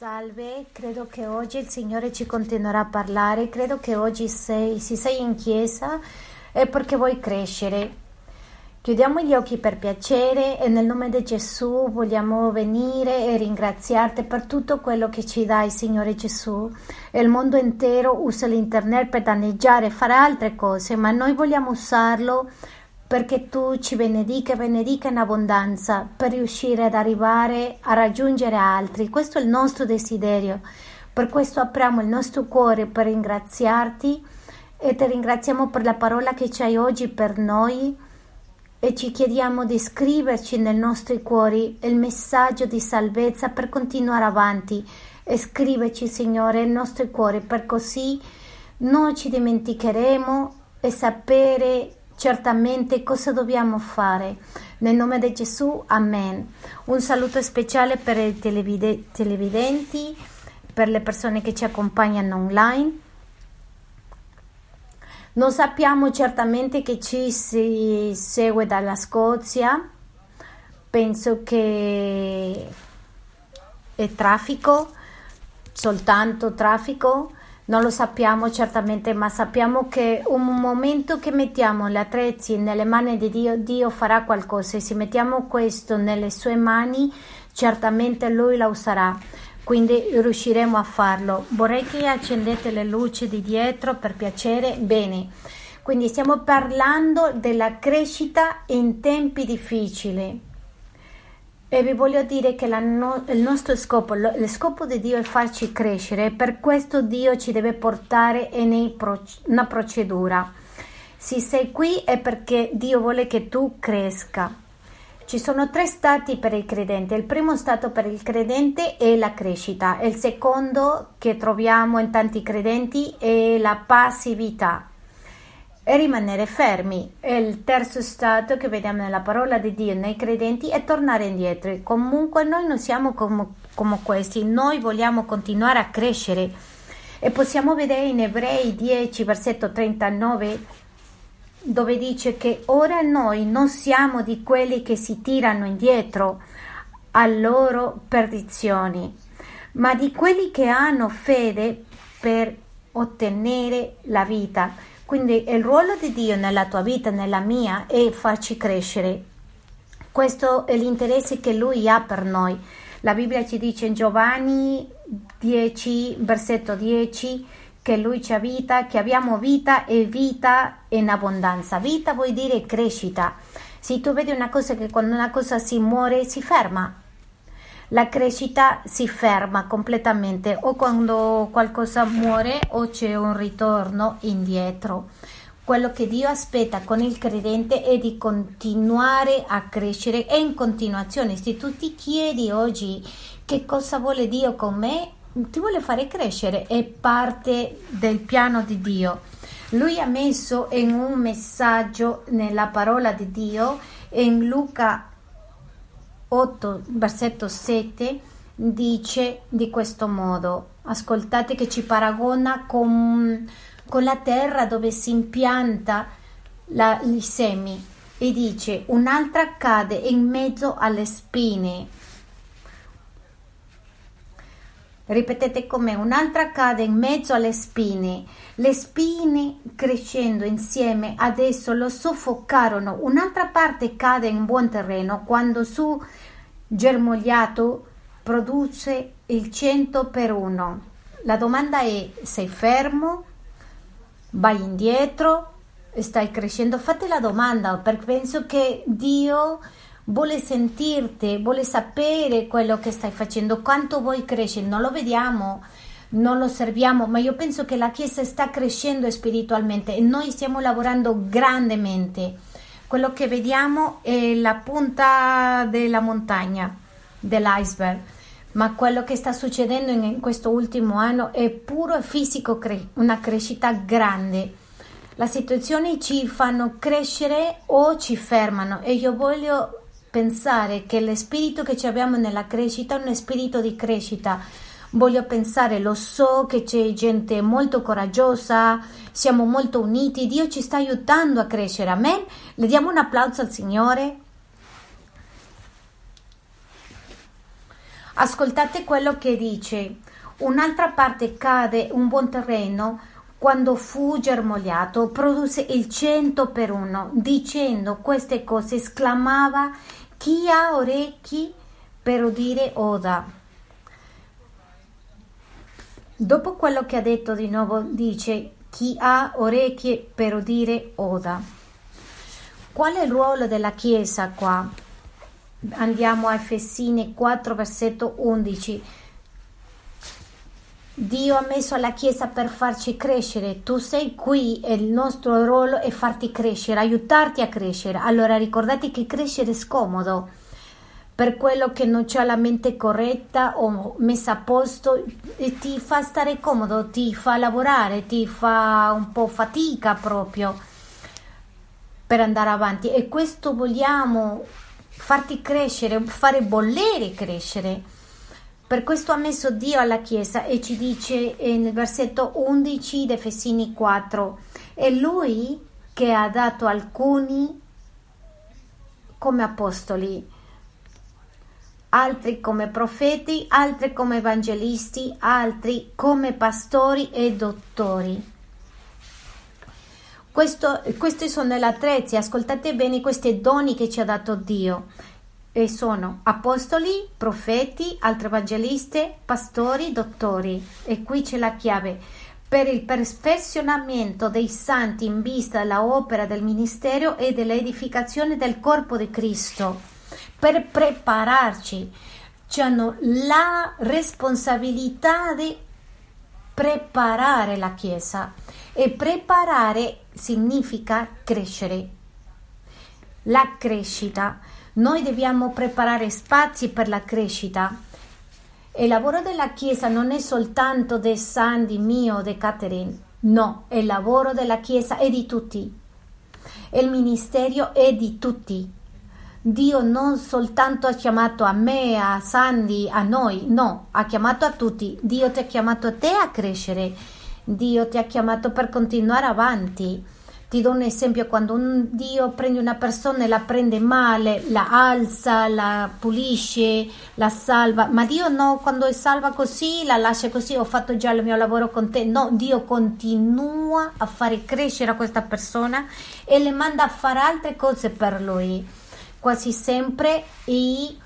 Salve, credo che oggi il Signore ci continuerà a parlare, credo che oggi sei, se sei in chiesa è perché vuoi crescere. Chiudiamo gli occhi per piacere e nel nome di Gesù vogliamo venire e ringraziarti per tutto quello che ci dai, Signore Gesù. Il mondo intero usa l'internet per danneggiare e fare altre cose, ma noi vogliamo usarlo perché tu ci benedica e benedica in abbondanza per riuscire ad arrivare a raggiungere altri. Questo è il nostro desiderio. Per questo apriamo il nostro cuore per ringraziarti e ti ringraziamo per la parola che ci hai oggi per noi e ci chiediamo di scriverci nei nostri cuori il messaggio di salvezza per continuare avanti. E scriveci, Signore, nei nostri cuori per così non ci dimenticheremo e sapere certamente cosa dobbiamo fare. Nel nome di Gesù, Amen. Un saluto speciale per i televide- televidenti, per le persone che ci accompagnano online. Non sappiamo certamente che ci si segue dalla Scozia, penso che è traffico, soltanto traffico non lo sappiamo certamente, ma sappiamo che un momento che mettiamo gli attrezzi nelle mani di Dio, Dio farà qualcosa e se mettiamo questo nelle sue mani, certamente Lui la userà. Quindi riusciremo a farlo. Vorrei che accendete le luci di dietro per piacere. Bene. Quindi stiamo parlando della crescita in tempi difficili. E vi voglio dire che no, il nostro scopo, lo, lo, scopo di Dio è farci crescere, per questo Dio ci deve portare in una procedura. Se sei qui è perché Dio vuole che tu cresca. Ci sono tre stati per il credente. Il primo stato per il credente è la crescita, il secondo che troviamo in tanti credenti è la passività e rimanere fermi. E il terzo stato che vediamo nella parola di Dio nei credenti è tornare indietro. Comunque noi non siamo come, come questi, noi vogliamo continuare a crescere. E possiamo vedere in Ebrei 10, versetto 39, dove dice che ora noi non siamo di quelli che si tirano indietro a loro perdizioni, ma di quelli che hanno fede per ottenere la vita. Quindi il ruolo di Dio nella tua vita, nella mia, è farci crescere. Questo è l'interesse che Lui ha per noi. La Bibbia ci dice in Giovanni 10, versetto 10, che Lui ci ha vita, che abbiamo vita e vita in abbondanza. Vita vuol dire crescita. Se tu vedi una cosa che quando una cosa si muore si ferma, la crescita si ferma completamente o quando qualcosa muore o c'è un ritorno indietro. Quello che Dio aspetta con il credente è di continuare a crescere e in continuazione. Se tu ti chiedi oggi che cosa vuole Dio con me, ti vuole fare crescere, è parte del piano di Dio. Lui ha messo in un messaggio nella parola di Dio in Luca 8, versetto 7 dice di questo modo, ascoltate che ci paragona con, con la terra dove si impianta la, i semi e dice un'altra cade in mezzo alle spine. Ripetete con me, un'altra cade in mezzo alle spine. Le spine crescendo insieme adesso lo soffocarono. Un'altra parte cade in buon terreno quando su germogliato produce il 100 per 1. La domanda è: sei fermo? Vai indietro? Stai crescendo? Fate la domanda perché penso che Dio vuole sentirti, vuole sapere quello che stai facendo, quanto vuoi crescere. Non lo vediamo, non lo osserviamo, ma io penso che la Chiesa sta crescendo spiritualmente e noi stiamo lavorando grandemente quello che vediamo è la punta della montagna, dell'iceberg, ma quello che sta succedendo in questo ultimo anno è puro fisico, una crescita grande. Le situazioni ci fanno crescere o ci fermano e io voglio pensare che lo spirito che abbiamo nella crescita è un spirito di crescita voglio pensare, lo so che c'è gente molto coraggiosa, siamo molto uniti, Dio ci sta aiutando a crescere, amen? Le diamo un applauso al Signore. Ascoltate quello che dice. Un'altra parte cade un buon terreno quando fu germogliato, produsse il cento per uno. Dicendo queste cose esclamava chi ha orecchi per udire oda. Dopo quello che ha detto di nuovo dice chi ha orecchie per udire oda. Qual è il ruolo della Chiesa qua? Andiamo a Efesini 4, versetto 11. Dio ha messo la Chiesa per farci crescere. Tu sei qui e il nostro ruolo è farti crescere, aiutarti a crescere. Allora ricordate che crescere è scomodo per quello che non c'è la mente corretta o messa a posto e ti fa stare comodo, ti fa lavorare, ti fa un po' fatica proprio per andare avanti e questo vogliamo farti crescere, fare bollere crescere. Per questo ha messo Dio alla Chiesa e ci dice nel versetto 11 di Efesini 4, è Lui che ha dato alcuni come apostoli, altri come profeti, altri come evangelisti, altri come pastori e dottori. Questo, questi sono le attrezzi, ascoltate bene questi doni che ci ha dato Dio. E sono apostoli, profeti, altri evangelisti, pastori, dottori. E qui c'è la chiave. Per il perfezionamento dei santi in vista dell'opera del ministero e dell'edificazione del corpo di Cristo per prepararci. Cioè hanno la responsabilità di preparare la Chiesa e preparare significa crescere. La crescita. Noi dobbiamo preparare spazi per la crescita. Il lavoro della Chiesa non è soltanto di Sandy, mio, di Catherine. No, il lavoro della Chiesa è di tutti. Il ministero è di tutti. Dio non soltanto ha chiamato a me, a Sandy, a noi, no, ha chiamato a tutti. Dio ti ha chiamato a te a crescere. Dio ti ha chiamato per continuare avanti. Ti do un esempio, quando un Dio prende una persona e la prende male, la alza, la pulisce, la salva, ma Dio no, quando è salva così, la lascia così, ho fatto già il mio lavoro con te, no, Dio continua a fare crescere questa persona e le manda a fare altre cose per lui. Quasi sempre e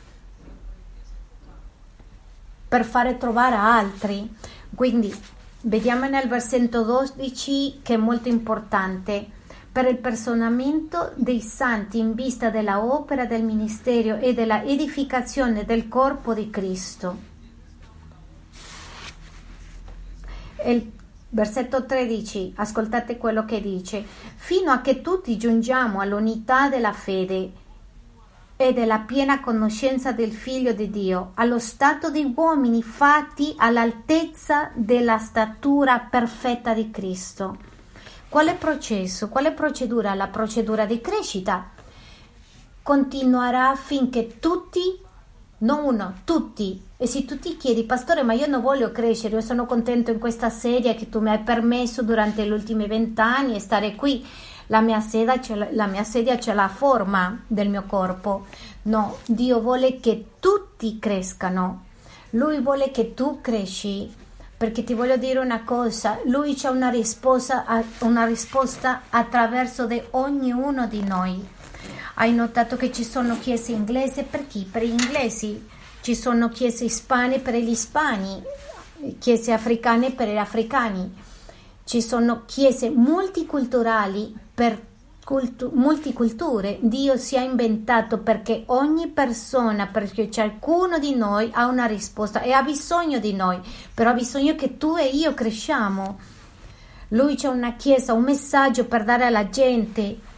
per fare trovare altri. Quindi vediamo nel versetto 12 che è molto importante per il personamento dei santi in vista della opera del ministero e della edificazione del corpo di Cristo. Il versetto 13, ascoltate quello che dice, fino a che tutti giungiamo all'unità della fede e della piena conoscenza del Figlio di Dio, allo stato di uomini fatti all'altezza della statura perfetta di Cristo. Quale processo? Quale procedura? La procedura di crescita continuerà finché tutti, non uno, tutti, e se tu ti chiedi, pastore, ma io non voglio crescere, io sono contento in questa serie che tu mi hai permesso durante gli ultimi vent'anni e stare qui la mia, sedia la mia sedia c'è la forma del mio corpo. No, Dio vuole che tutti crescano. Lui vuole che tu cresci. Perché ti voglio dire una cosa, lui c'ha una risposta, una risposta attraverso di ognuno di noi. Hai notato che ci sono chiese inglesi per chi? Per gli inglesi. Ci sono chiese ispane per gli ispani, chiese africane per gli africani. Ci sono chiese multiculturali per cultu- multiculture Dio si è inventato perché ogni persona, perché ciascuno di noi ha una risposta e ha bisogno di noi, però ha bisogno che tu e io cresciamo. Lui c'è una chiesa, un messaggio per dare alla gente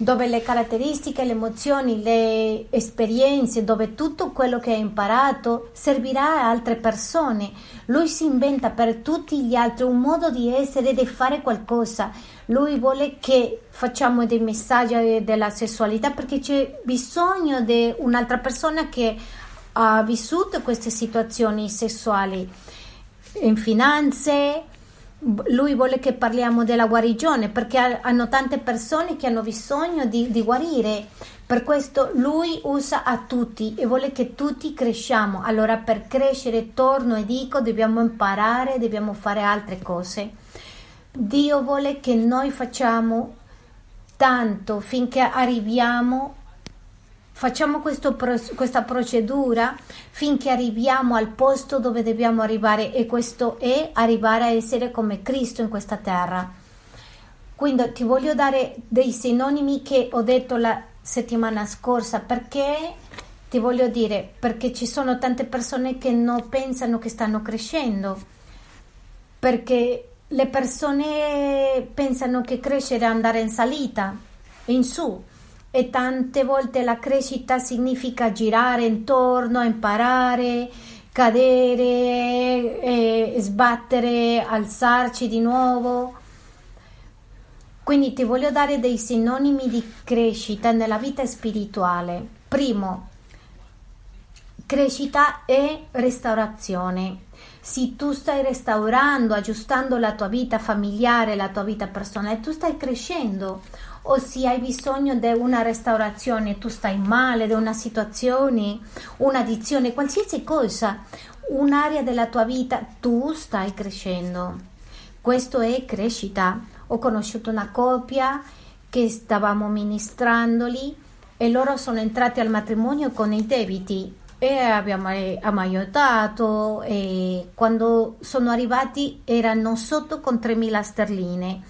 dove le caratteristiche, le emozioni, le esperienze, dove tutto quello che hai imparato servirà a altre persone. Lui si inventa per tutti gli altri un modo di essere di fare qualcosa. Lui vuole che facciamo dei messaggi della sessualità perché c'è bisogno di un'altra persona che ha vissuto queste situazioni sessuali in finanze, lui vuole che parliamo della guarigione perché hanno tante persone che hanno bisogno di, di guarire. Per questo lui usa a tutti e vuole che tutti cresciamo. Allora per crescere, torno e dico, dobbiamo imparare, dobbiamo fare altre cose. Dio vuole che noi facciamo tanto finché arriviamo facciamo questo, questa procedura finché arriviamo al posto dove dobbiamo arrivare e questo è arrivare a essere come Cristo in questa terra. Quindi ti voglio dare dei sinonimi che ho detto la settimana scorsa. Perché? Ti voglio dire perché ci sono tante persone che non pensano che stanno crescendo. Perché le persone pensano che crescere è andare in salita in su e tante volte la crescita significa girare intorno, imparare, cadere, sbattere, alzarci di nuovo. Quindi ti voglio dare dei sinonimi di crescita nella vita spirituale. Primo, crescita e restaurazione. Se tu stai restaurando, aggiustando la tua vita familiare, la tua vita personale, tu stai crescendo. O se hai bisogno di una restaurazione, tu stai male, di una situazione, un'addizione, qualsiasi cosa, un'area della tua vita, tu stai crescendo. Questo è crescita ho conosciuto una coppia che stavamo ministrandoli e loro sono entrati al matrimonio con i debiti e abbiamo aiutato e quando sono arrivati erano sotto con 3.000 sterline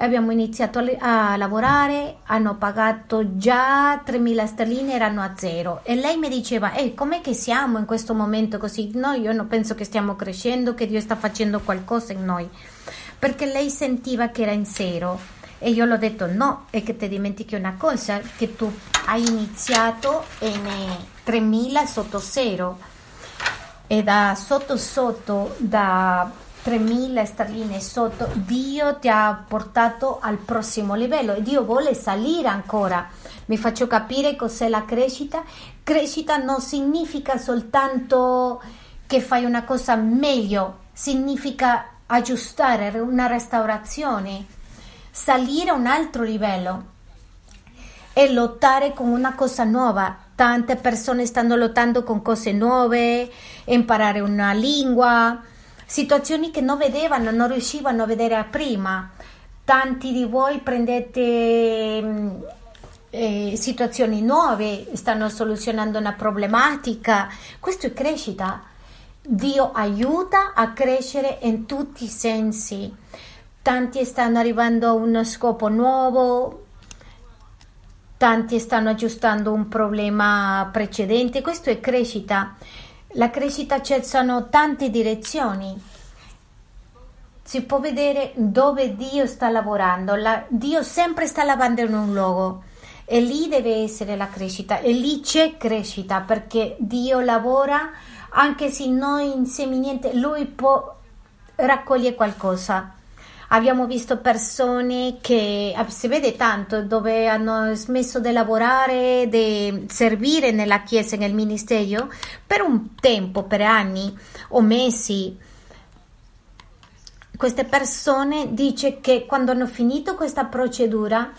abbiamo iniziato a lavorare, hanno pagato già 3.000 sterline, erano a zero. E lei mi diceva, eh, com'è che siamo in questo momento così? No, io non penso che stiamo crescendo, che Dio sta facendo qualcosa in noi. Perché lei sentiva che era in zero. E io l'ho detto no, è che ti dimentichi una cosa, che tu hai iniziato in 3000 sotto zero. E da sotto sotto, da 3000 sterline sotto, Dio ti ha portato al prossimo livello e Dio vuole salire ancora. Mi faccio capire cos'è la crescita. Crescita non significa soltanto che fai una cosa meglio, significa aggiustare, una restaurazione, salire a un altro livello e lottare con una cosa nuova. Tante persone stanno lottando con cose nuove, imparare una lingua, situazioni che non vedevano, non riuscivano a vedere prima. Tanti di voi prendete mm, eh, situazioni nuove, stanno soluzionando una problematica. Questo è crescita Dio aiuta a crescere in tutti i sensi. Tanti stanno arrivando a uno scopo nuovo, tanti stanno aggiustando un problema precedente. Questo è crescita. La crescita c'è, sono tante direzioni. Si può vedere dove Dio sta lavorando. La, Dio sempre sta lavorando in un luogo e lì deve essere la crescita e lì c'è crescita perché Dio lavora anche se noi insieme niente, lui può raccogliere qualcosa. Abbiamo visto persone che ah, si vede tanto dove hanno smesso di lavorare, di servire nella chiesa, nel ministero per un tempo, per anni o mesi. Queste persone dice che quando hanno finito questa procedura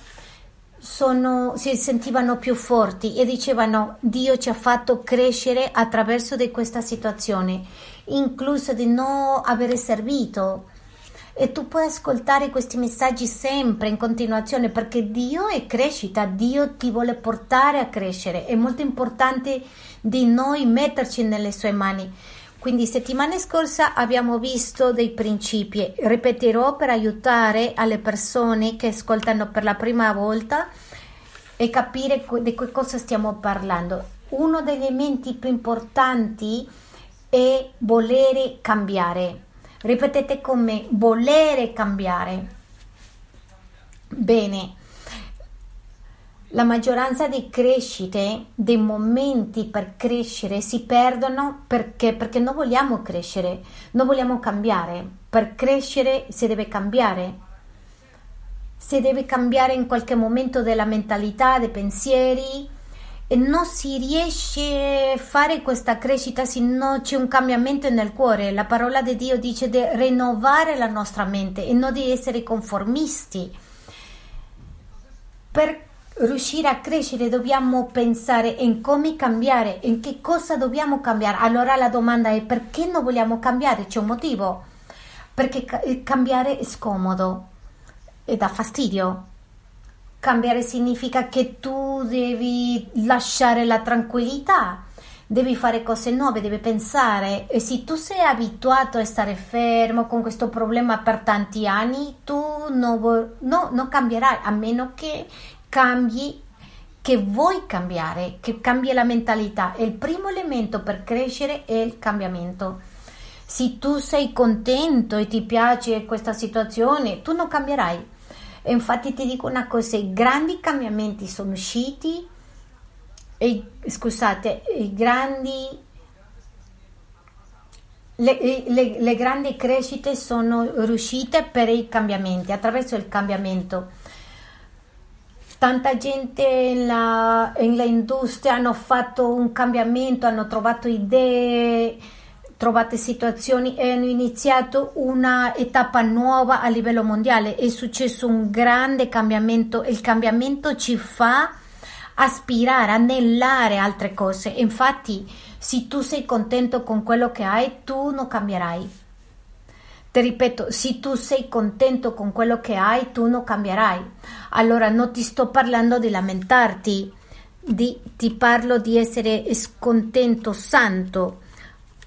sono, si sentivano più forti e dicevano Dio ci ha fatto crescere attraverso di questa situazione, incluso di non avere servito. E tu puoi ascoltare questi messaggi sempre in continuazione perché Dio è crescita, Dio ti vuole portare a crescere. È molto importante di noi metterci nelle sue mani. Quindi settimana scorsa abbiamo visto dei principi, ripeterò per aiutare alle persone che ascoltano per la prima volta e capire di che cosa stiamo parlando. Uno degli elementi più importanti è volere cambiare. Ripetete con me, volere cambiare. Bene, la maggioranza dei crescite, dei momenti per crescere si perdono perché? Perché non vogliamo crescere, non vogliamo cambiare. Per crescere si deve cambiare. Si deve cambiare in qualche momento della mentalità, dei pensieri non si riesce a fare questa crescita se non c'è un cambiamento nel cuore. La parola di Dio dice di rinnovare la nostra mente e non di essere conformisti. Per riuscire a crescere dobbiamo pensare in come cambiare, in che cosa dobbiamo cambiare. Allora la domanda è perché non vogliamo cambiare? C'è un motivo. Perché cambiare è scomodo e dà fastidio. Cambiare significa che tu devi lasciare la tranquillità, devi fare cose nuove, devi pensare. E se tu sei abituato a stare fermo con questo problema per tanti anni, tu non, no, non cambierai a meno che cambi che vuoi cambiare, che cambi la mentalità. Il primo elemento per crescere è il cambiamento. Se tu sei contento e ti piace questa situazione, tu non cambierai. E infatti ti dico una cosa, i grandi cambiamenti sono usciti, e, scusate, i grandi le, le, le, grandi crescite sono riuscite per i cambiamenti, attraverso il cambiamento. Tanta gente nella, industria hanno fatto un cambiamento, hanno trovato idee, trovate situazioni e hanno iniziato una etapa nuova a livello mondiale. È successo un grande cambiamento. Il cambiamento ci fa aspirare, anellare altre cose. Infatti, se tu sei contento con quello che hai, tu non cambierai. Ti ripeto, se tu sei contento con quello che hai, tu non cambierai. Allora non ti sto parlando di lamentarti, di, ti parlo di essere scontento santo.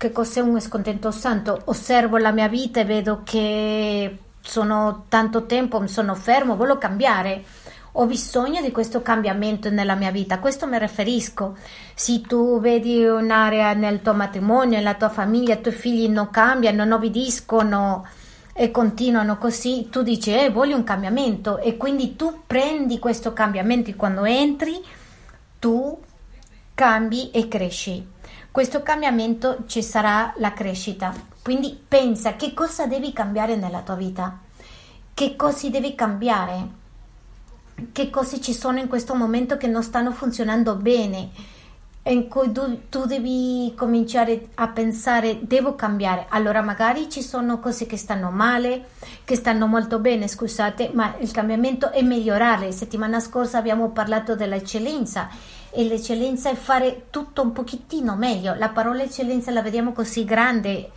Che cos'è un scontento santo? Osservo la mia vita e vedo che sono tanto tempo, mi sono fermo, voglio cambiare ho bisogno di questo cambiamento nella mia vita, a questo mi riferisco. Se tu vedi un'area nel tuo matrimonio, nella tua famiglia, i tuoi figli non cambiano, non obbediscono e continuano così, tu dici eh, voglio un cambiamento e quindi tu prendi questo cambiamento e quando entri tu cambi e cresci. Questo cambiamento ci sarà la crescita. Quindi pensa che cosa devi cambiare nella tua vita, che cosa devi cambiare? Che cose ci sono in questo momento che non stanno funzionando bene? In cui tu, tu, devi cominciare a pensare devo cambiare. Allora magari ci sono cose che stanno male che stanno molto bene scusate ma il cambiamento è migliorare. Settimana scorsa abbiamo parlato dell'eccellenza e l'eccellenza è fare tutto un pochettino meglio la parola eccellenza la vediamo così grande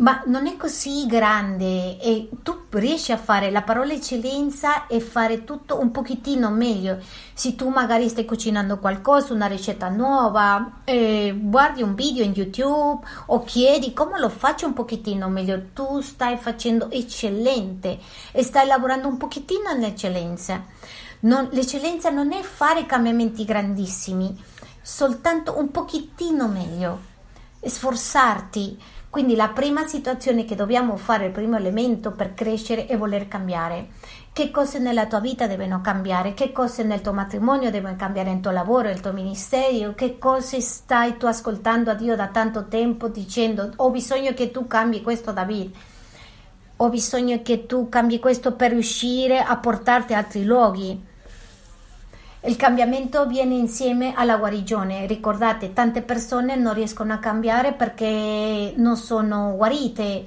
ma non è così grande e tu riesci a fare la parola eccellenza e fare tutto un pochettino meglio. Se tu magari stai cucinando qualcosa, una ricetta nuova, eh, guardi un video in YouTube o chiedi come lo faccio un pochettino meglio, tu stai facendo eccellente e stai lavorando un pochettino nell'eccellenza. Non, l'eccellenza non è fare cambiamenti grandissimi, soltanto un pochettino meglio, sforzarti quindi la prima situazione che dobbiamo fare, il primo elemento per crescere è voler cambiare. Che cose nella tua vita devono cambiare? Che cose nel tuo matrimonio devono cambiare nel tuo lavoro, nel tuo ministero? Che cose stai tu ascoltando a Dio da tanto tempo dicendo ho bisogno che tu cambi questo David? Ho bisogno che tu cambi questo per riuscire a portarti a altri luoghi il cambiamento viene insieme alla guarigione. Ricordate, tante persone non riescono a cambiare perché non sono guarite.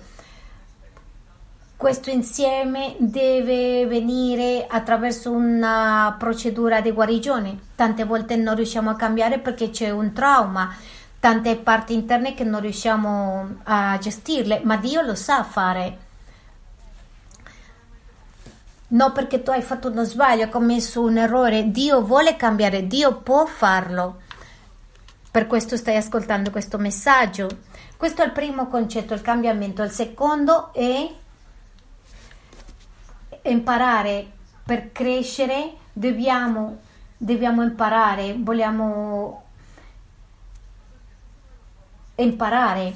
Questo insieme deve venire attraverso una procedura di guarigione. Tante volte non riusciamo a cambiare perché c'è un trauma, tante parti interne che non riusciamo a gestirle, ma Dio lo sa fare no perché tu hai fatto uno sbaglio, hai commesso un errore, Dio vuole cambiare, Dio può farlo. Per questo stai ascoltando questo messaggio. Questo è il primo concetto, il cambiamento. Il secondo è imparare per crescere, dobbiamo, dobbiamo imparare, vogliamo imparare.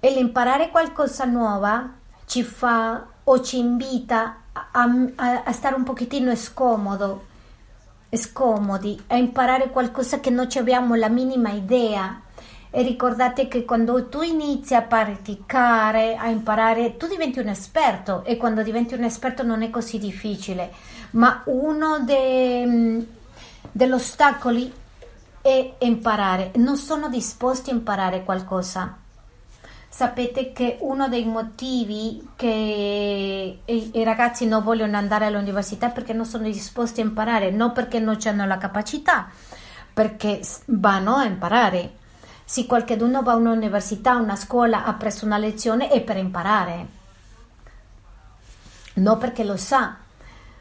E l'imparare qualcosa nuova ci fa o ci invita a, a, a stare un pochettino scomodo, scomodi, a imparare qualcosa che non abbiamo la minima idea. E ricordate che quando tu inizi a praticare, a imparare, tu diventi un esperto e quando diventi un esperto non è così difficile. Ma uno de, degli ostacoli è imparare. Non sono disposti a imparare qualcosa. Sapete che uno dei motivi che i, i ragazzi non vogliono andare all'università è perché non sono disposti a imparare, non perché non hanno la capacità, perché vanno a imparare. Se qualcuno va a un'università, a una scuola, ha preso una lezione è per imparare, non perché lo sa.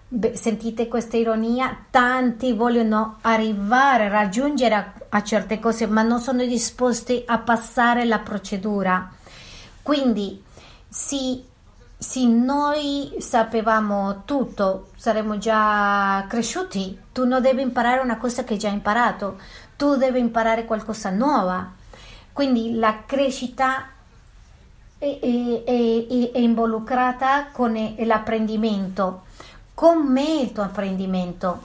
Beh, sentite questa ironia? Tanti vogliono arrivare, raggiungere a, a certe cose, ma non sono disposti a passare la procedura. Quindi, se, se noi sapevamo tutto, saremmo già cresciuti. Tu non devi imparare una cosa che hai già imparato, tu devi imparare qualcosa nuova. Quindi la crescita è, è, è, è involucrata con l'apprendimento. Com'è il tuo apprendimento?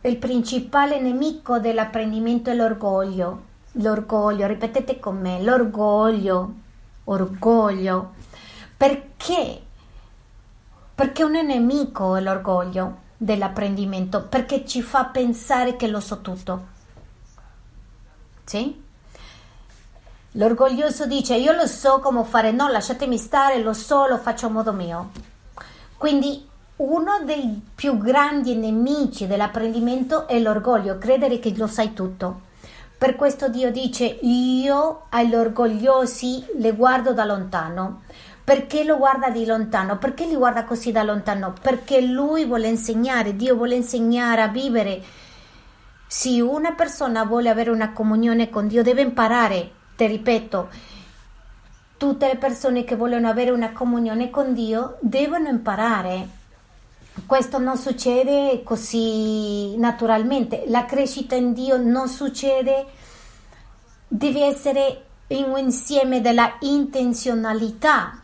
Il principale nemico dell'apprendimento è l'orgoglio l'orgoglio, ripetete con me, l'orgoglio, orgoglio. Perché? Perché un nemico è l'orgoglio dell'apprendimento, perché ci fa pensare che lo so tutto. Sì? L'orgoglioso dice io lo so come fare, no, lasciatemi stare, lo so, lo faccio a modo mio. Quindi uno dei più grandi nemici dell'apprendimento è l'orgoglio, credere che lo sai tutto. Per questo Dio dice io agli orgogliosi le guardo da lontano. Perché lo guarda di lontano? Perché li guarda così da lontano? Perché lui vuole insegnare, Dio vuole insegnare a vivere. Se una persona vuole avere una comunione con Dio deve imparare, ti ripeto, tutte le persone che vogliono avere una comunione con Dio devono imparare questo non succede così naturalmente. La crescita in Dio non succede, deve essere in un insieme della intenzionalità.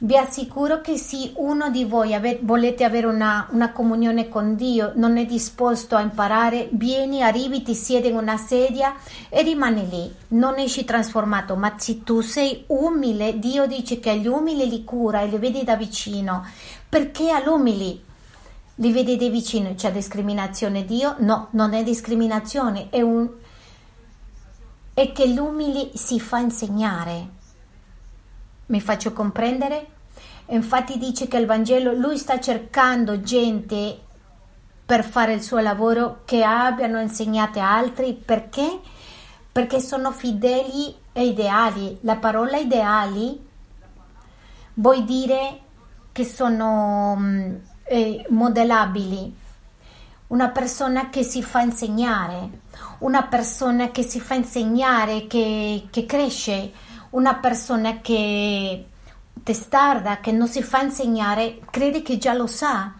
Vi assicuro che se uno di voi ave- volete avere una, una, comunione con Dio, non è disposto a imparare, vieni, arrivi, ti siedi in una sedia e rimani lì, non esci trasformato, ma se tu sei umile, Dio dice che agli umili li cura e li vedi da vicino, perché all'umili li vedi da vicino, c'è discriminazione Dio? No, non è discriminazione, è, un, è che l'umili si fa insegnare. Mi faccio comprendere? Infatti dice che il Vangelo, lui sta cercando gente per fare il suo lavoro che abbiano insegnato altri, perché? Perché sono fedeli e ideali. La parola ideali vuol dire che sono mm, eh, modellabili, una persona che si fa insegnare, una persona che si fa insegnare, che, che cresce, una persona che testarda, che non si fa insegnare, crede che già lo sa.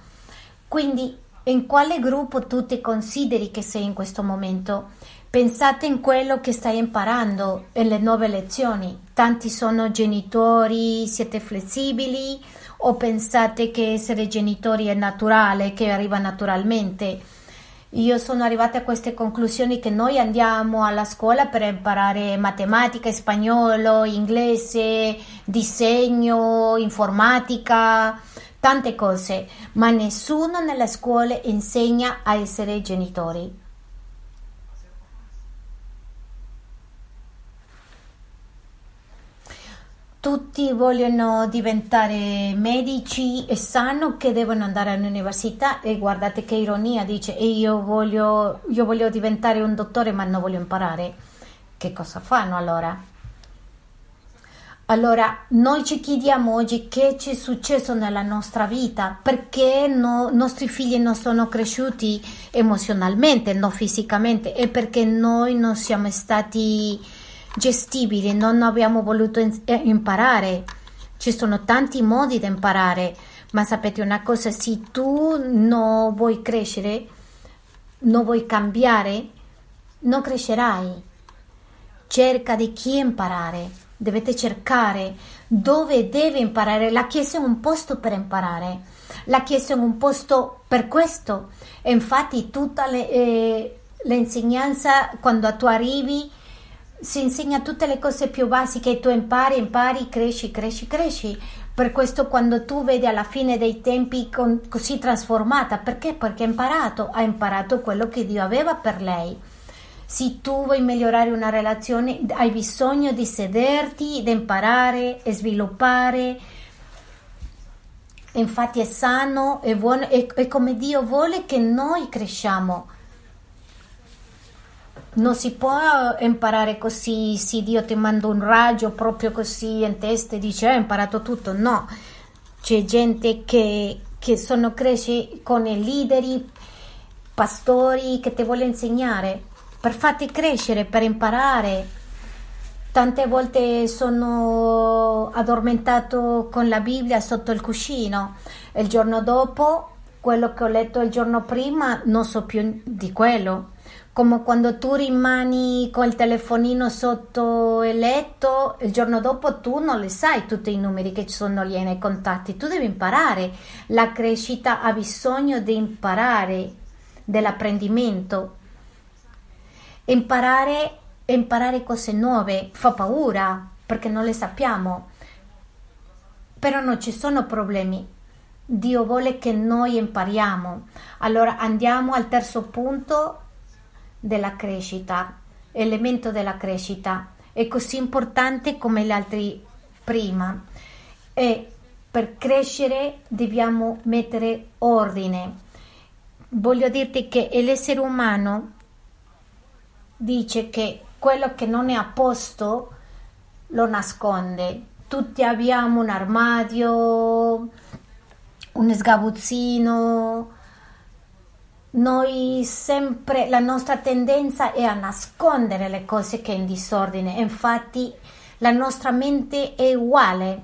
Quindi in quale gruppo tu ti consideri che sei in questo momento? Pensate in quello che stai imparando nelle nuove lezioni. Tanti sono genitori, siete flessibili o pensate che essere genitori è naturale, che arriva naturalmente? Io sono arrivata a queste conclusioni che noi andiamo alla scuola per imparare matematica, spagnolo, inglese, disegno, informatica, tante cose, ma nessuno nelle scuole insegna a essere genitori. Tutti vogliono diventare medici e sanno che devono andare all'università e guardate che ironia, dice e io voglio, io voglio diventare un dottore ma non voglio imparare. Che cosa fanno allora? Allora, noi ci chiediamo oggi che ci è successo nella nostra vita, perché i no, nostri figli non sono cresciuti emozionalmente, non fisicamente, e perché noi non siamo stati gestibili, non abbiamo voluto eh, imparare. Ci sono tanti modi di imparare, ma sapete una cosa, se tu non vuoi crescere, non vuoi cambiare, non crescerai. Cerca di chi imparare, dovete cercare dove deve imparare. La Chiesa è un posto per imparare, la Chiesa è un posto per questo. Infatti tutta le, eh, l'insegnanza, quando tu arrivi, si insegna tutte le cose più basiche, tu impari, impari, cresci, cresci, cresci. Per questo quando tu vedi alla fine dei tempi con, così trasformata, perché? Perché ha imparato, ha imparato quello che Dio aveva per lei. Se tu vuoi migliorare una relazione, hai bisogno di sederti, di imparare e sviluppare. Infatti è sano, è buono, è, è come Dio vuole che noi cresciamo. Non si può imparare così, se Dio ti manda un raggio proprio così in testa e dice, eh, hai imparato tutto. No, c'è gente che, che sono cresci con i leader, pastori che ti vuole insegnare per farti crescere, per imparare. Tante volte sono addormentato con la Bibbia sotto il cuscino e il giorno dopo quello che ho letto il giorno prima non so più di quello. Come quando tu rimani col telefonino sotto il letto, il giorno dopo tu non le sai tutti i numeri che ci sono lì nei contatti, tu devi imparare. La crescita ha bisogno di imparare, dell'apprendimento Imparare, imparare cose nuove fa paura perché non le sappiamo, però non ci sono problemi. Dio vuole che noi impariamo. Allora andiamo al terzo punto della crescita, elemento della crescita. È così importante come gli altri prima. E per crescere dobbiamo mettere ordine. Voglio dirti che l'essere umano dice che quello che non è a posto lo nasconde. Tutti abbiamo un armadio, un sgabuzzino. Noi sempre, la nostra tendenza è a nascondere le cose che è in disordine. Infatti la nostra mente è uguale.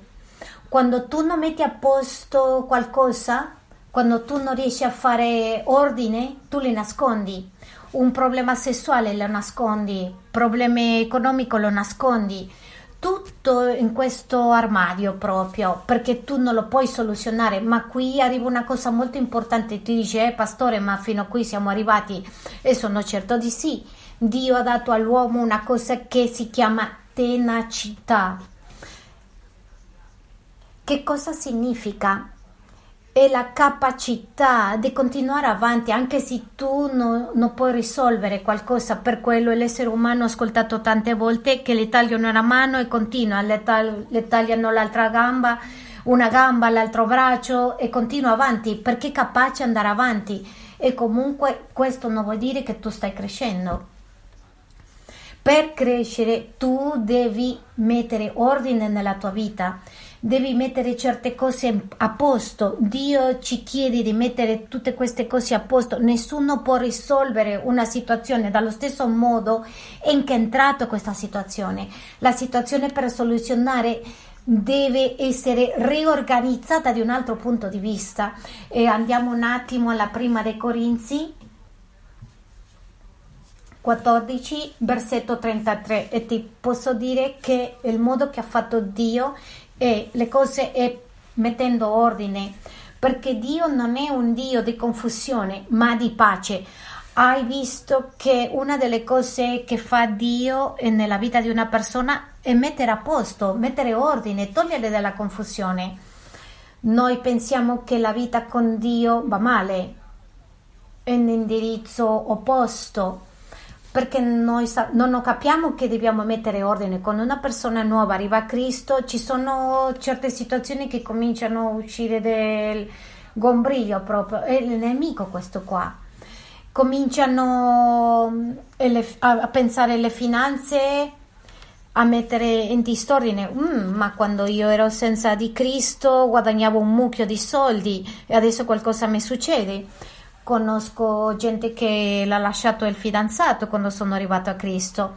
Quando tu non metti a posto qualcosa, quando tu non riesci a fare ordine, tu li nascondi un problema sessuale lo nascondi, problema economico lo nascondi, tutto in questo armadio proprio perché tu non lo puoi soluzionare. Ma qui arriva una cosa molto importante ti dice eh pastore ma fino a qui siamo arrivati. E sono certo di sì. Dio ha dato all'uomo una cosa che si chiama tenacità. Che cosa significa e la capacità di continuare avanti anche se tu non, non puoi risolvere qualcosa per quello l'essere umano ha ascoltato tante volte che le tagliano una mano e continua le, tag- le tagliano l'altra gamba una gamba l'altro braccio e continua avanti perché è capace di andare avanti. E comunque questo non vuol dire che tu stai crescendo. Per crescere tu devi mettere ordine nella tua vita devi mettere certe cose a posto. Dio ci chiede di mettere tutte queste cose a posto. Nessuno può risolvere una situazione dallo stesso modo in che è entrato questa situazione. La situazione per soluzionare deve essere riorganizzata da un altro punto di vista. E andiamo un attimo alla prima dei Corinzi 14, versetto 33 e ti posso dire che il modo che ha fatto Dio e le cose e mettendo ordine, perché Dio non è un Dio di confusione, ma di pace. Hai visto che una delle cose che fa Dio nella vita di una persona è mettere a posto, mettere ordine, togliere dalla confusione. Noi pensiamo che la vita con Dio va male, è in indirizzo opposto perché noi non capiamo che dobbiamo mettere ordine. Quando una persona nuova arriva a Cristo, ci sono certe situazioni che cominciano a uscire del gombriglio proprio, è il nemico questo qua. Cominciano eh, a pensare alle finanze, a mettere in disordine. Mm, ma quando io ero senza di Cristo guadagnavo un mucchio di soldi e adesso qualcosa mi succede conosco gente che l'ha lasciato il fidanzato quando sono arrivato a Cristo.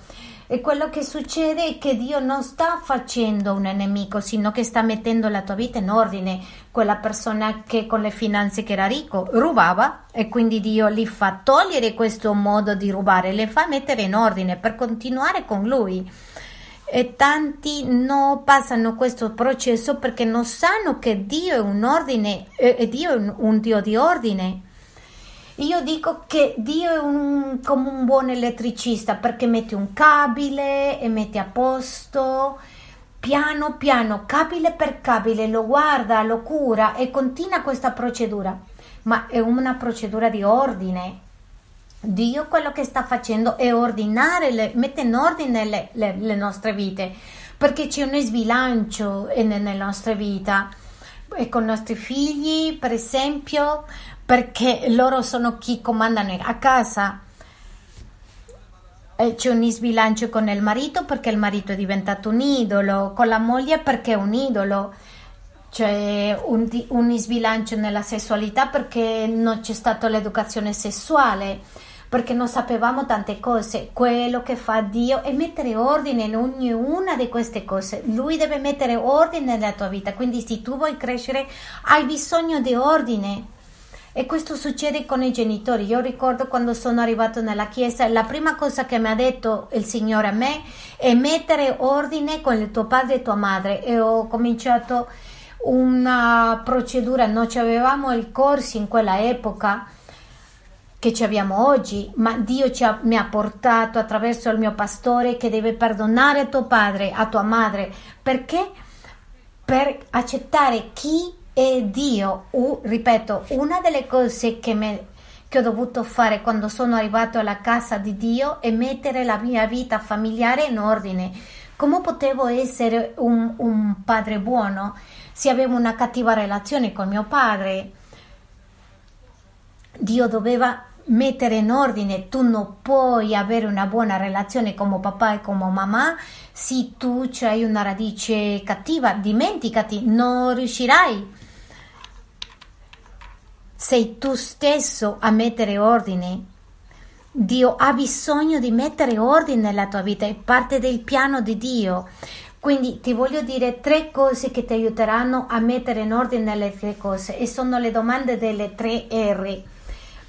E quello che succede è che Dio non sta facendo un nemico, sino che sta mettendo la tua vita in ordine. Quella persona che con le finanze che era ricco rubava e quindi Dio gli fa togliere questo modo di rubare, le fa mettere in ordine per continuare con lui. E tanti non passano questo processo perché non sanno che Dio è un ordine, e Dio è un Dio di ordine io dico che Dio è un, come un buon elettricista perché metti un cabile e metti a posto piano piano, cabile per cabile, lo guarda, lo cura e continua questa procedura. Ma è una procedura di ordine. Dio quello che sta facendo è ordinare, le, mette in ordine le, le, le, nostre vite, perché c'è un sbilancio nelle nostre vite. E con i nostri figli, per esempio, perché loro sono chi comandano a casa. C'è un sbilancio con il marito perché il marito è diventato un idolo, con la moglie perché è un idolo c'è un, un sbilancio nella sessualità perché non c'è stata l'educazione sessuale, perché non sapevamo tante cose. Quello che fa Dio è mettere ordine in ognuna di queste cose. Lui deve mettere ordine nella tua vita. Quindi, se tu vuoi crescere, hai bisogno di ordine. E questo succede con i genitori. Io ricordo quando sono arrivato nella chiesa, la prima cosa che mi ha detto il Signore a me è mettere ordine con il tuo padre e tua madre. E ho cominciato una procedura, non avevamo i corsi in quella epoca che ci abbiamo oggi, ma Dio ha, mi ha portato attraverso il mio pastore che deve perdonare a tuo padre, a tua madre, perché per accettare chi è Dio, uh, ripeto, una delle cose che, me, che ho dovuto fare quando sono arrivato alla casa di Dio è mettere la mia vita familiare in ordine. Come potevo essere un, un padre buono? se avevo una cattiva relazione con mio padre, Dio doveva mettere in ordine, tu non puoi avere una buona relazione come papà e come mamma se tu hai una radice cattiva, dimenticati, non riuscirai. Sei tu stesso a mettere ordine. Dio ha bisogno di mettere ordine nella tua vita, è parte del piano di Dio. Quindi ti voglio dire tre cose che ti aiuteranno a mettere in ordine le tre cose e sono le domande delle tre R.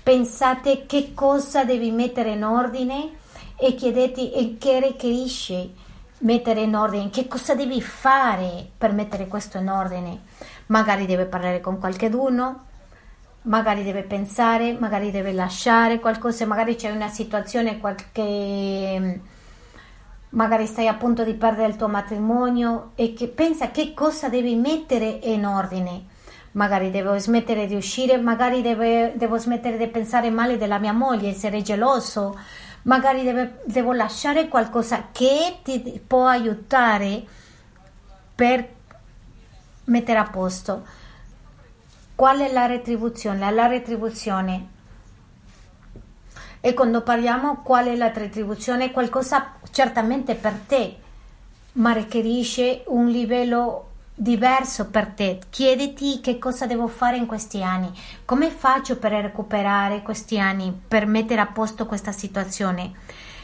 Pensate che cosa devi mettere in ordine e chiedete e che richiedisce mettere in ordine, che cosa devi fare per mettere questo in ordine. Magari deve parlare con qualcuno, magari deve pensare, magari deve lasciare qualcosa, magari c'è una situazione, qualche magari stai a punto di perdere il tuo matrimonio e che pensa che cosa devi mettere in ordine. Magari devo smettere di uscire, magari deve, devo smettere di pensare male della mia moglie, essere geloso, magari deve, devo lasciare qualcosa che ti può aiutare per mettere a posto. Qual è la retribuzione? La retribuzione e quando parliamo qual è la retribuzione, qualcosa certamente per te, ma richiede un livello diverso per te. Chiediti che cosa devo fare in questi anni, come faccio per recuperare questi anni, per mettere a posto questa situazione.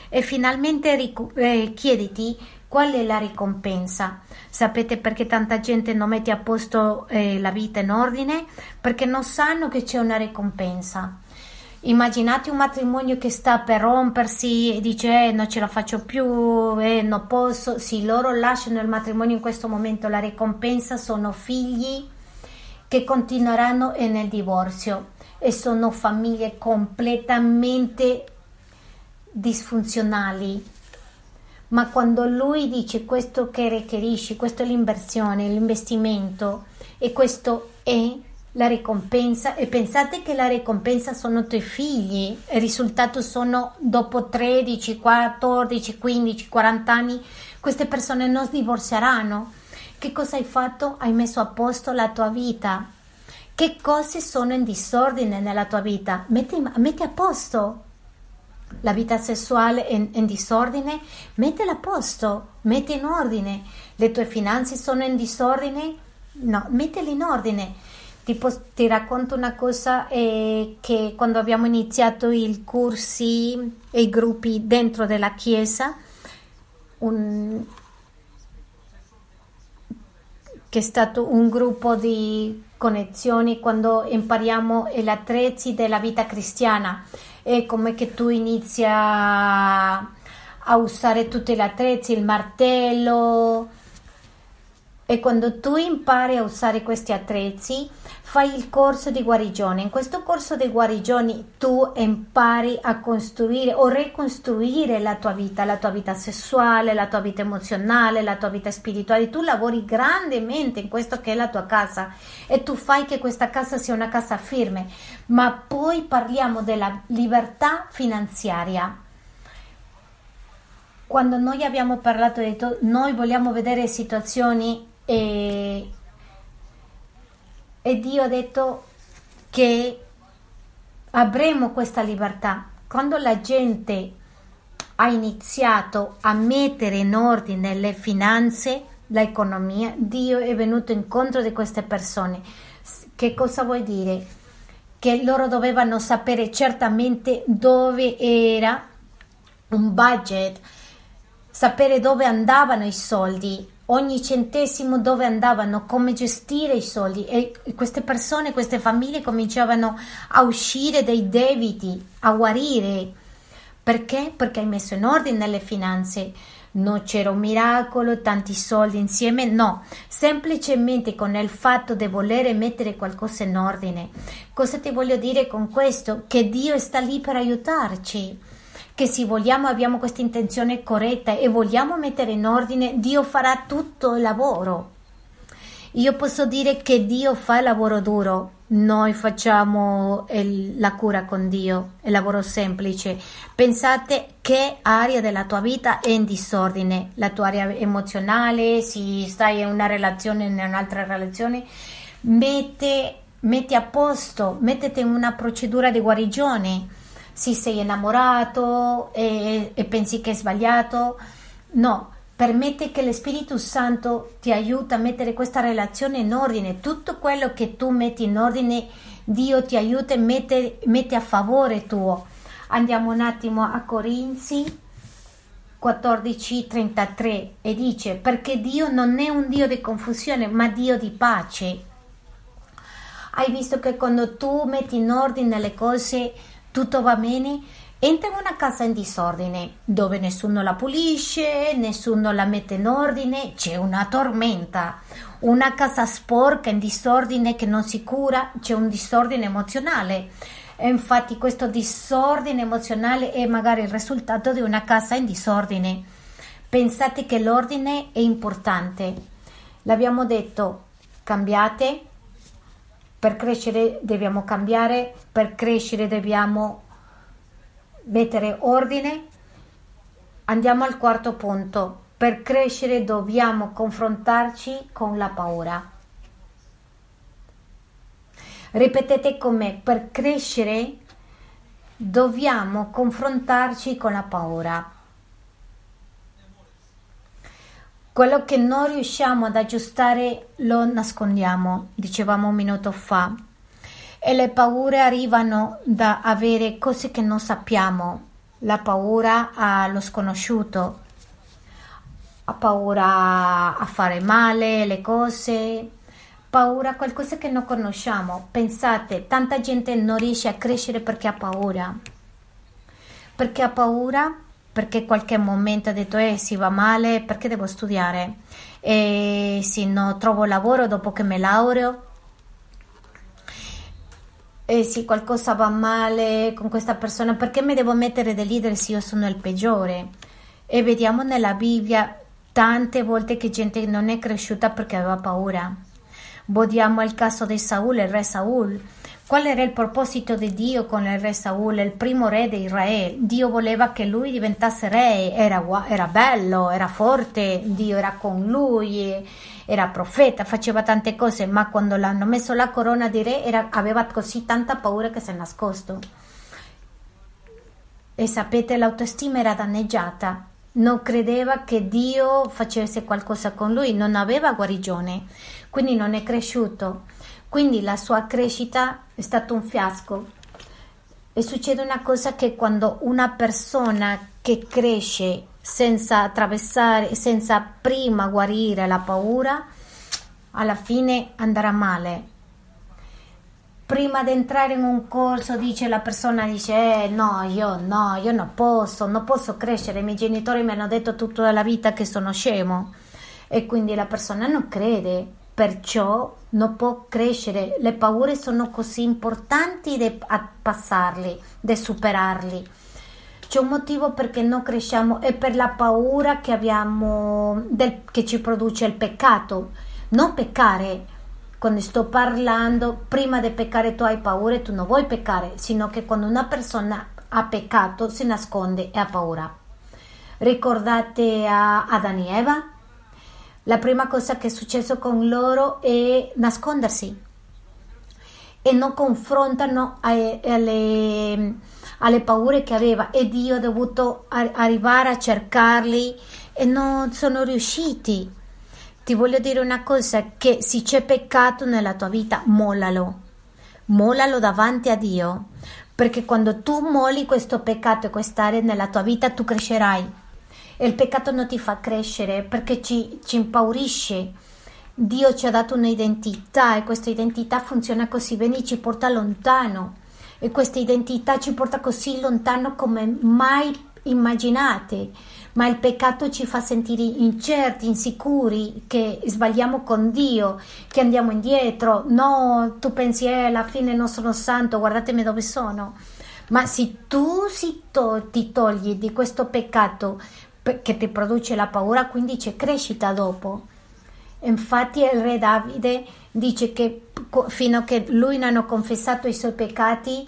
E finalmente eh, chiediti qual è la ricompensa. Sapete perché tanta gente non mette a posto eh, la vita in ordine? Perché non sanno che c'è una ricompensa. Immaginate un matrimonio che sta per rompersi e dice eh, non ce la faccio più, eh, non posso. Se loro lasciano il matrimonio in questo momento, la ricompensa sono figli che continueranno nel divorzio e sono famiglie completamente disfunzionali. Ma quando lui dice questo che requerisci, questo è l'inversione, l'investimento e questo è la ricompensa e pensate che la ricompensa sono tuoi figli, il risultato sono dopo 13, 14, 15, 40 anni queste persone non divorzieranno. Che cosa hai fatto? Hai messo a posto la tua vita. Che cose sono in disordine nella tua vita? Metti, metti a posto. La vita sessuale in, in disordine? Mettila a posto, metti in ordine. Le tue finanze sono in disordine? No, mettili in ordine Tipo, ti racconto una cosa eh, che quando abbiamo iniziato i corsi e i gruppi dentro della chiesa, un, che è stato un gruppo di connessioni quando impariamo gli attrezzi della vita cristiana e come che tu inizi a usare tutti gli attrezzi, il martello, E quando tu impari a usare questi attrezzi, fai il corso di guarigione. In questo corso di guarigione tu impari a costruire o ricostruire la tua vita, la tua vita sessuale, la tua vita emozionale, la tua vita spirituale. Tu lavori grandemente in questo che è la tua casa e tu fai che questa casa sia una casa firme. Ma poi parliamo della libertà finanziaria quando noi abbiamo parlato di to- noi vogliamo vedere situazioni e, e Dio ha detto che avremo questa libertà. Quando la gente ha iniziato a mettere in ordine le finanze, l'economia, Dio è venuto incontro di queste persone. Che cosa vuol dire? Che loro dovevano sapere certamente dove era un budget, sapere dove andavano i soldi, ogni centesimo dove andavano, come gestire i soldi e queste persone, queste famiglie cominciavano a uscire dai debiti, a guarire. Perché? Perché hai messo in ordine le finanze. Non c'era un miracolo, tanti soldi insieme, no, semplicemente con il fatto di voler mettere qualcosa in ordine. Cosa ti voglio dire con questo? Che Dio sta lì per aiutarci che se vogliamo abbiamo questa intenzione corretta e vogliamo mettere in ordine, Dio farà tutto il lavoro. Io posso dire che Dio fa il lavoro duro, noi facciamo il, la cura con Dio, il lavoro semplice. Pensate che area della tua vita è in disordine, la tua area emozionale, se stai in una relazione, in un'altra relazione, metti a posto, mettete in una procedura di guarigione se sei innamorato e, e pensi che è sbagliato. No, permette che lo Spirito Santo ti aiuti a mettere questa relazione in ordine. Tutto quello che tu metti in ordine, Dio ti aiuta e mette, mette a favore tuo. Andiamo un attimo a Corinzi 14:33 e dice perché Dio non è un Dio di confusione ma Dio di pace. Hai visto che quando tu metti in ordine le cose tutto va bene? Entra in una casa in disordine dove nessuno la pulisce, nessuno la mette in ordine, c'è una tormenta. Una casa sporca in disordine che non si cura, c'è un disordine emozionale. E infatti questo disordine emozionale è magari il risultato di una casa in disordine. Pensate che l'ordine è importante. L'abbiamo detto, cambiate, per crescere dobbiamo cambiare, per crescere dobbiamo mettere ordine. Andiamo al quarto punto. Per crescere dobbiamo confrontarci con la paura. Ripetete con me, per crescere dobbiamo confrontarci con la paura. Quello che non riusciamo ad aggiustare lo nascondiamo, dicevamo un minuto fa. E le paure arrivano da avere cose che non sappiamo. La paura allo sconosciuto, ha paura a fare male le cose, paura a qualcosa che non conosciamo. Pensate, tanta gente non riesce a crescere perché ha paura. Perché ha paura perché qualche momento ha detto eh si va male perché devo studiare? E se non trovo lavoro dopo che mi laureo. E se qualcosa va male con questa persona perché mi devo mettere dei leader se io sono il peggiore? E vediamo nella Bibbia tante volte che gente non è cresciuta perché aveva paura vediamo il caso di Saul il re Saul Qual era il proposito di Dio con il re Saul, il primo re di Israele? Dio voleva che lui diventasse re, era, era bello, era forte, Dio era con lui, era profeta, faceva tante cose, ma quando l'hanno messo la corona di re era, aveva così tanta paura che si è nascosto. E sapete, l'autostima era danneggiata, non credeva che Dio facesse qualcosa con lui, non aveva guarigione, quindi non è cresciuto. Quindi la sua crescita è stato un fiasco. E succede una cosa che quando una persona che cresce senza attraversare, senza prima guarire la paura, alla fine andrà male. Prima di entrare in un corso dice la persona dice eh, no, io no, io non posso, non posso crescere, i miei genitori mi hanno detto tutta la vita che sono scemo e quindi la persona non crede, perciò non può crescere. Le paure sono così importanti da passarli, da superarli. C'è un motivo perché non cresciamo, è per la paura che abbiamo, del, che ci produce il peccato. Non peccare, quando sto parlando, prima di peccare tu hai paura e tu non vuoi peccare, sino che quando una persona ha peccato si nasconde e ha paura. Ricordate a Adamo e Eva? La prima cosa che è successo con loro è nascondersi e non confrontano alle alle paure che aveva e Dio ha dovuto arrivare a cercarli e non sono riusciti. Ti voglio dire una cosa, che se c'è peccato nella tua vita, mollalo, mollalo davanti a Dio, perché quando tu molli questo peccato e quest'area nella tua vita, tu crescerai. E il peccato non ti fa crescere perché ci, ci impaurisce. Dio ci ha dato un'identità e questa identità funziona così bene e ci porta lontano e questa identità ci porta così lontano come mai immaginate, ma il peccato ci fa sentire incerti, insicuri, che sbagliamo con Dio, che andiamo indietro, no, tu pensi eh, alla fine non sono santo, guardatemi dove sono. Ma se tu to- ti togli di questo peccato che ti produce la paura, quindi c'è crescita dopo. Infatti il re Davide dice che fino a che lui non ha confessato i suoi peccati,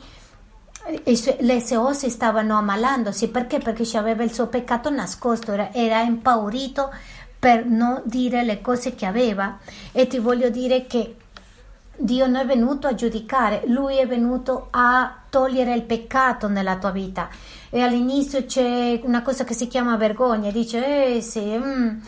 le sue ossa stavano ammalandosi perché? Perché aveva il suo peccato nascosto, era, era impaurito per non dire le cose che aveva. E ti voglio dire che Dio non è venuto a giudicare, Lui è venuto a togliere il peccato nella tua vita. E all'inizio c'è una cosa che si chiama vergogna, dice, eh sì, mm,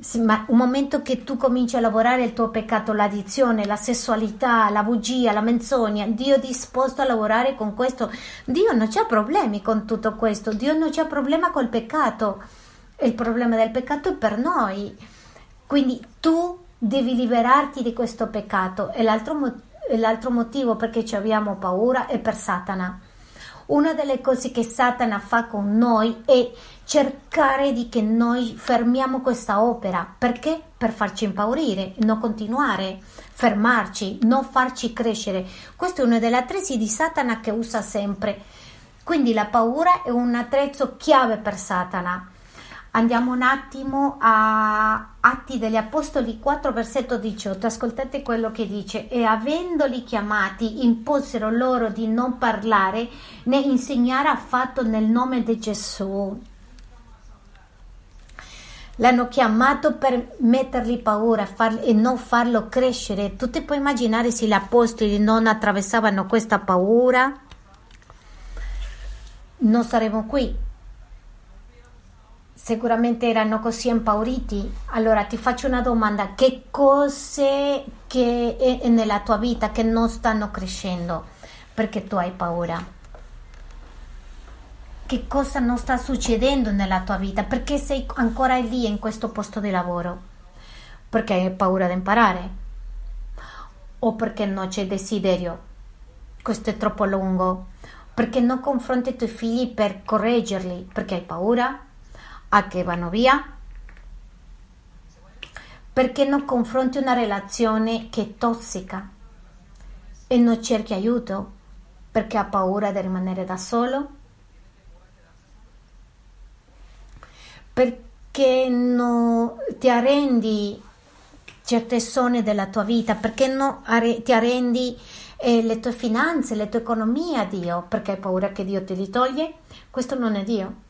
sì, ma un momento che tu cominci a lavorare il tuo peccato, l'addizione, la sessualità, la bugia, la menzogna, Dio è disposto a lavorare con questo. Dio non c'ha problemi con tutto questo, Dio non c'ha problema col peccato. Il problema del peccato è per noi. Quindi tu devi liberarti di questo peccato e l'altro, l'altro motivo perché ci abbiamo paura è per Satana. Una delle cose che Satana fa con noi è cercare di che noi fermiamo questa opera. Perché? Per farci impaurire, non continuare, fermarci, non farci crescere. Questa è una delle attrezzi di Satana che usa sempre. Quindi la paura è un attrezzo chiave per Satana. Andiamo un attimo a Atti degli Apostoli 4, versetto 18. Ascoltate quello che dice. E avendoli chiamati, imposero loro di non parlare né insegnare affatto nel nome di Gesù. L'hanno chiamato per mettergli paura farli, e non farlo crescere. Tu ti puoi immaginare se gli apostoli non attraversavano questa paura? Non saremmo qui sicuramente erano così impauriti. Allora ti faccio una domanda, che cose che nella tua vita che non stanno crescendo perché tu hai paura? Che cosa non sta succedendo nella tua vita? Perché sei ancora lì in questo posto di lavoro? Perché hai paura di imparare? O perché non c'è desiderio? Questo è troppo lungo. Perché non confronti i tuoi figli per correggerli? Perché hai paura? A che vanno via? Perché non confronti una relazione che è tossica e non cerchi aiuto perché ha paura di rimanere da solo? Perché non ti arrendi certe zone della tua vita? Perché non ti arrendi eh, le tue finanze, le tue economie a Dio? Perché hai paura che Dio te li toglie? Questo non è Dio.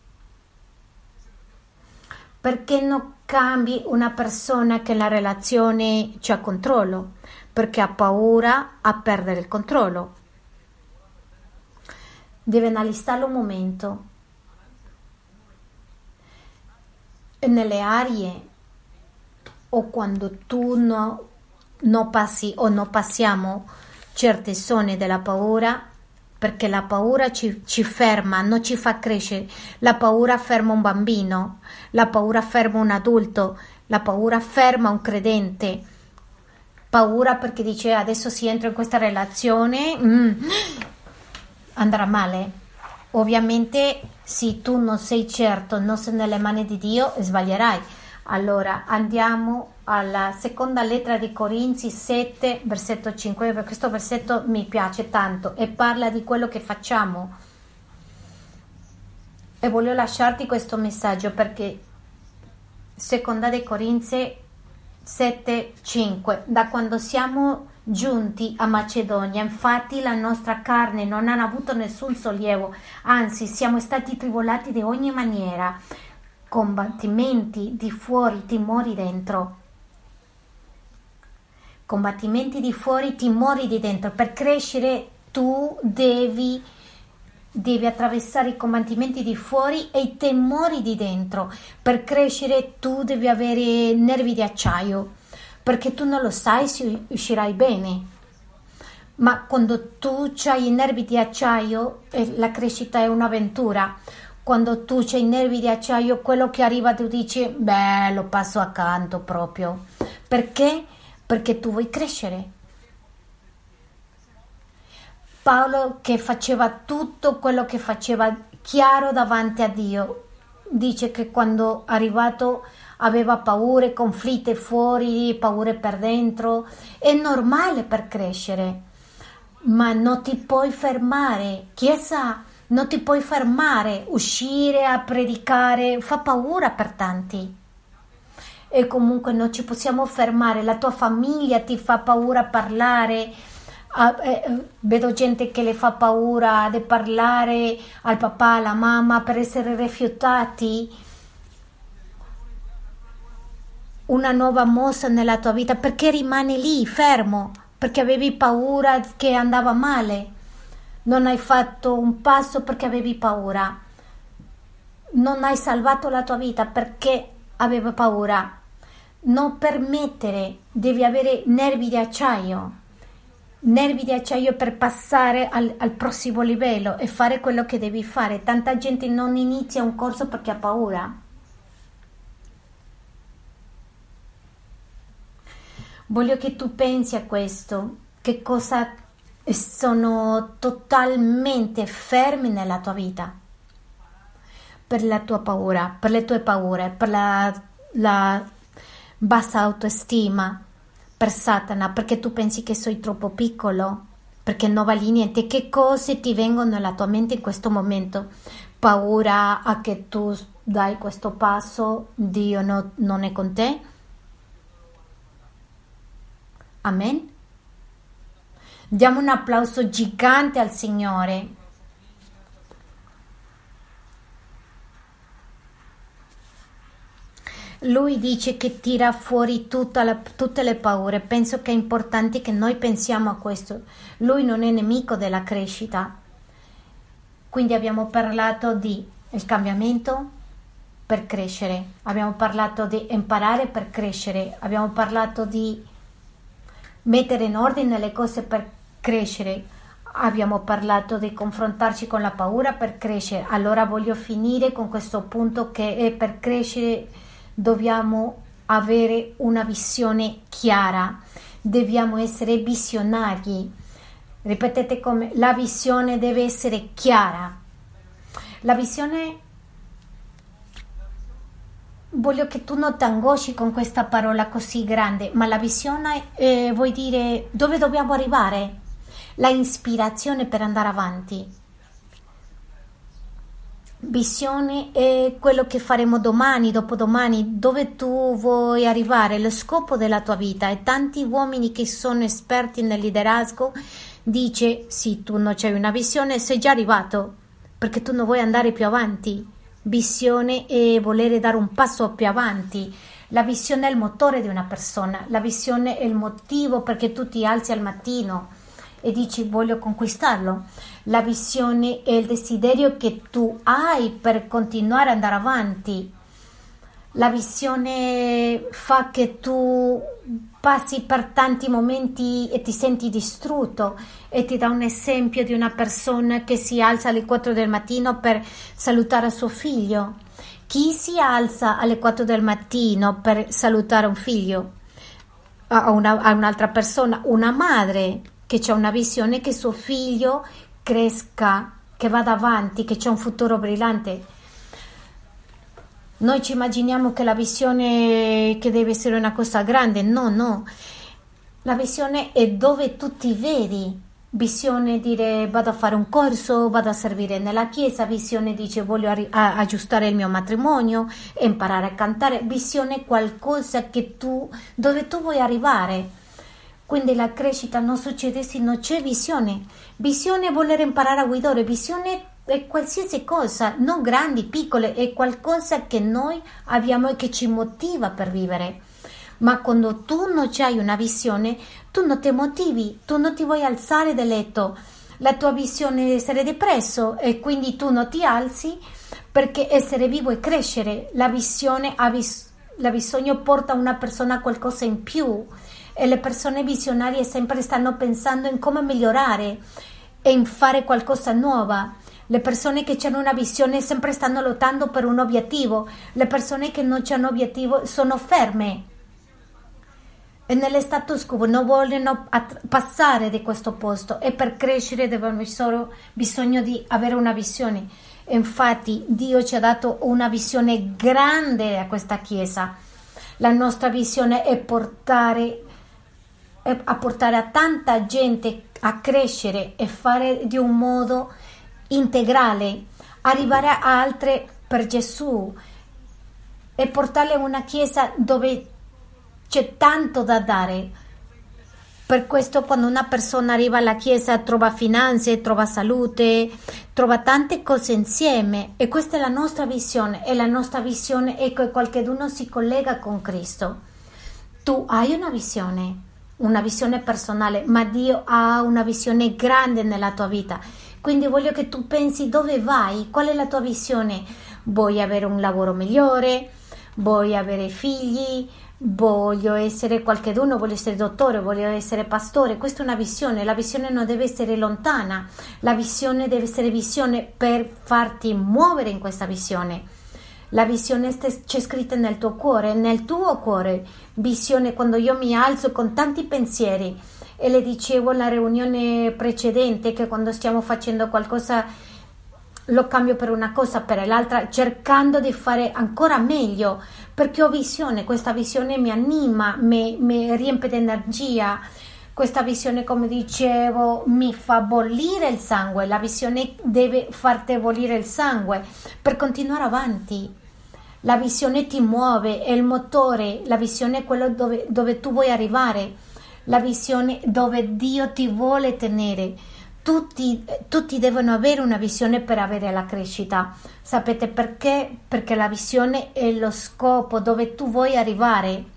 Perché non cambi una persona che la relazione c'ha controllo? Perché ha paura a perdere il controllo. Deve analizzarlo un momento. E nelle aree o quando tu non no passi o non passiamo certe zone della paura, perché la paura ci, ci, ferma, non ci fa crescere. La paura ferma un bambino, la paura ferma un adulto, la paura ferma un credente. Paura perché dice adesso si entra in questa relazione, mm, andrà male. Ovviamente se tu non sei certo, non sei nelle mani di Dio, sbaglierai. Allora andiamo alla seconda lettera di Corinzi 7, versetto 5, perché questo versetto mi piace tanto e parla di quello che facciamo. E voglio lasciarti questo messaggio perché seconda di Corinzi 7, 5, da quando siamo giunti a Macedonia, infatti la nostra carne non ha avuto nessun sollievo, anzi siamo stati tribolati di ogni maniera combattimenti di fuori, timori dentro. Combattimenti di fuori, timori di dentro. Per crescere tu devi, devi attraversare i combattimenti di fuori e i temori di dentro. Per crescere tu devi avere nervi di acciaio, perché tu non lo sai se uscirai bene. Ma quando tu hai i nervi di acciaio, eh, la crescita è un'avventura quando tu c'hai i nervi di acciaio, quello che arriva tu dici, beh, lo passo accanto proprio. Perché? Perché tu vuoi crescere. Paolo che faceva tutto quello che faceva chiaro davanti a Dio, dice che quando arrivato aveva paure, conflitti fuori, paure per dentro, è normale per crescere, ma non ti puoi fermare. Chiesa, non ti puoi fermare, uscire a predicare fa paura per tanti. E comunque non ci possiamo fermare, la tua famiglia ti fa paura parlare. Ah, eh, vedo gente che le fa paura di parlare al papà, alla mamma per essere rifiutati. Una nuova mossa nella tua vita perché rimani lì fermo? Perché avevi paura che andava male non hai fatto un passo perché avevi paura, non hai salvato la tua vita perché avevi paura. Non permettere, devi avere nervi di acciaio, nervi di acciaio per passare al, al prossimo livello e fare quello che devi fare. Tanta gente non inizia un corso perché ha paura. Voglio che tu pensi a questo, che cosa sono totalmente fermi nella tua vita per la tua paura, per le tue paure, per la, la bassa autostima, per Satana, perché tu pensi che sei troppo piccolo, perché non vali niente. Che cose ti vengono nella tua mente in questo momento? Paura a che tu dai questo passo, Dio no, non è con te? Amen. Diamo un applauso gigante al Signore. Lui dice che tira fuori la, tutte le paure. Penso che è importante che noi pensiamo a questo. Lui non è nemico della crescita. Quindi abbiamo parlato di il cambiamento per crescere, abbiamo parlato di imparare per crescere, abbiamo parlato di mettere in ordine le cose per crescere. Abbiamo parlato di confrontarci con la paura per crescere. Allora voglio finire con questo punto che è per crescere dobbiamo avere una visione chiara, dobbiamo essere visionari. Ripetete come la visione deve essere chiara. La visione voglio che tu non ti angosci con questa parola così grande, ma la visione eh, vuol dire dove dobbiamo arrivare, la ispirazione per andare avanti. Visione è quello che faremo domani, dopodomani, dove tu vuoi arrivare, lo scopo della tua vita. E tanti uomini che sono esperti nel liderazgo dice sì, tu non c'hai una visione, sei già arrivato, perché tu non vuoi andare più avanti visione e volere dare un passo più avanti. La visione è il motore di una persona, la visione è il motivo perché tu ti alzi al mattino e dici voglio conquistarlo. La visione è il desiderio che tu hai per continuare ad andare avanti. La visione fa che tu passi per tanti momenti e ti senti distrutto e ti dà un esempio di una persona che si alza alle 4 del mattino per salutare suo figlio. Chi si alza alle 4 del mattino per salutare un figlio? A, una, a un'altra persona, una madre che ha una visione che suo figlio cresca, che vada avanti, che c'è un futuro brillante Noi ci immaginiamo che la visione che deve essere una cosa grande, no, no. La visione è dove tu ti vedi. Visione dire vado a fare un corso, vado a servire nella chiesa, visione dice voglio arri- aggiustare il mio matrimonio, imparare a cantare, visione qualcosa che tu, dove tu vuoi arrivare. Quindi la crescita non succede se non c'è visione. Visione è voler imparare a guidare, visione è qualsiasi cosa, non grandi, piccole, è qualcosa che noi abbiamo e che ci motiva per vivere. Ma quando tu non hai una visione, tu non ti motivi, tu non ti vuoi alzare dal letto, la tua visione è essere depresso e quindi tu non ti alzi perché essere vivo è crescere. La visione, ha bis- la bisogno porta una persona a qualcosa in più e le persone visionarie sempre stanno pensando in come migliorare e in fare qualcosa nuova. Le persone che hanno una visione sempre stanno lottando per un obiettivo, le persone che non hanno obiettivo sono ferme e nello status quo non vogliono passare di questo posto e per crescere devono solo bisogno di avere una visione. Infatti Dio ci ha dato una visione grande a questa Chiesa. La nostra visione è portare, a portare a tanta gente a crescere e fare di un modo integrale, arrivare a altre per Gesù e portarle a una chiesa dove c'è tanto da dare. Per questo quando una persona arriva alla chiesa trova finanze, trova salute, trova tante cose insieme e questa è la nostra visione e la nostra visione è che qualcuno si collega con Cristo. Tu hai una visione, una visione personale, ma Dio ha una visione grande nella tua vita quindi voglio che tu pensi dove vai, qual è la tua visione. Vuoi avere un lavoro migliore? Vuoi avere figli? Voglio essere qualcheduno, voglio essere dottore, voglio essere pastore. Questa è una visione. La visione non deve essere lontana, la visione deve essere visione per farti muovere in questa visione. La visione c'è scritta nel tuo cuore, nel tuo cuore. Visione quando io mi alzo con tanti pensieri e le dicevo alla riunione precedente che quando stiamo facendo qualcosa lo cambio per una cosa per l'altra cercando di fare ancora meglio perché ho visione questa visione mi anima mi, mi riempie di energia questa visione come dicevo mi fa bollire il sangue la visione deve farti bollire il sangue per continuare avanti la visione ti muove è il motore la visione è quello dove, dove tu vuoi arrivare la visione dove Dio ti vuole tenere. Tutti, tutti, devono avere una visione per avere la crescita. Sapete perché? Perché la visione è lo scopo dove tu vuoi arrivare.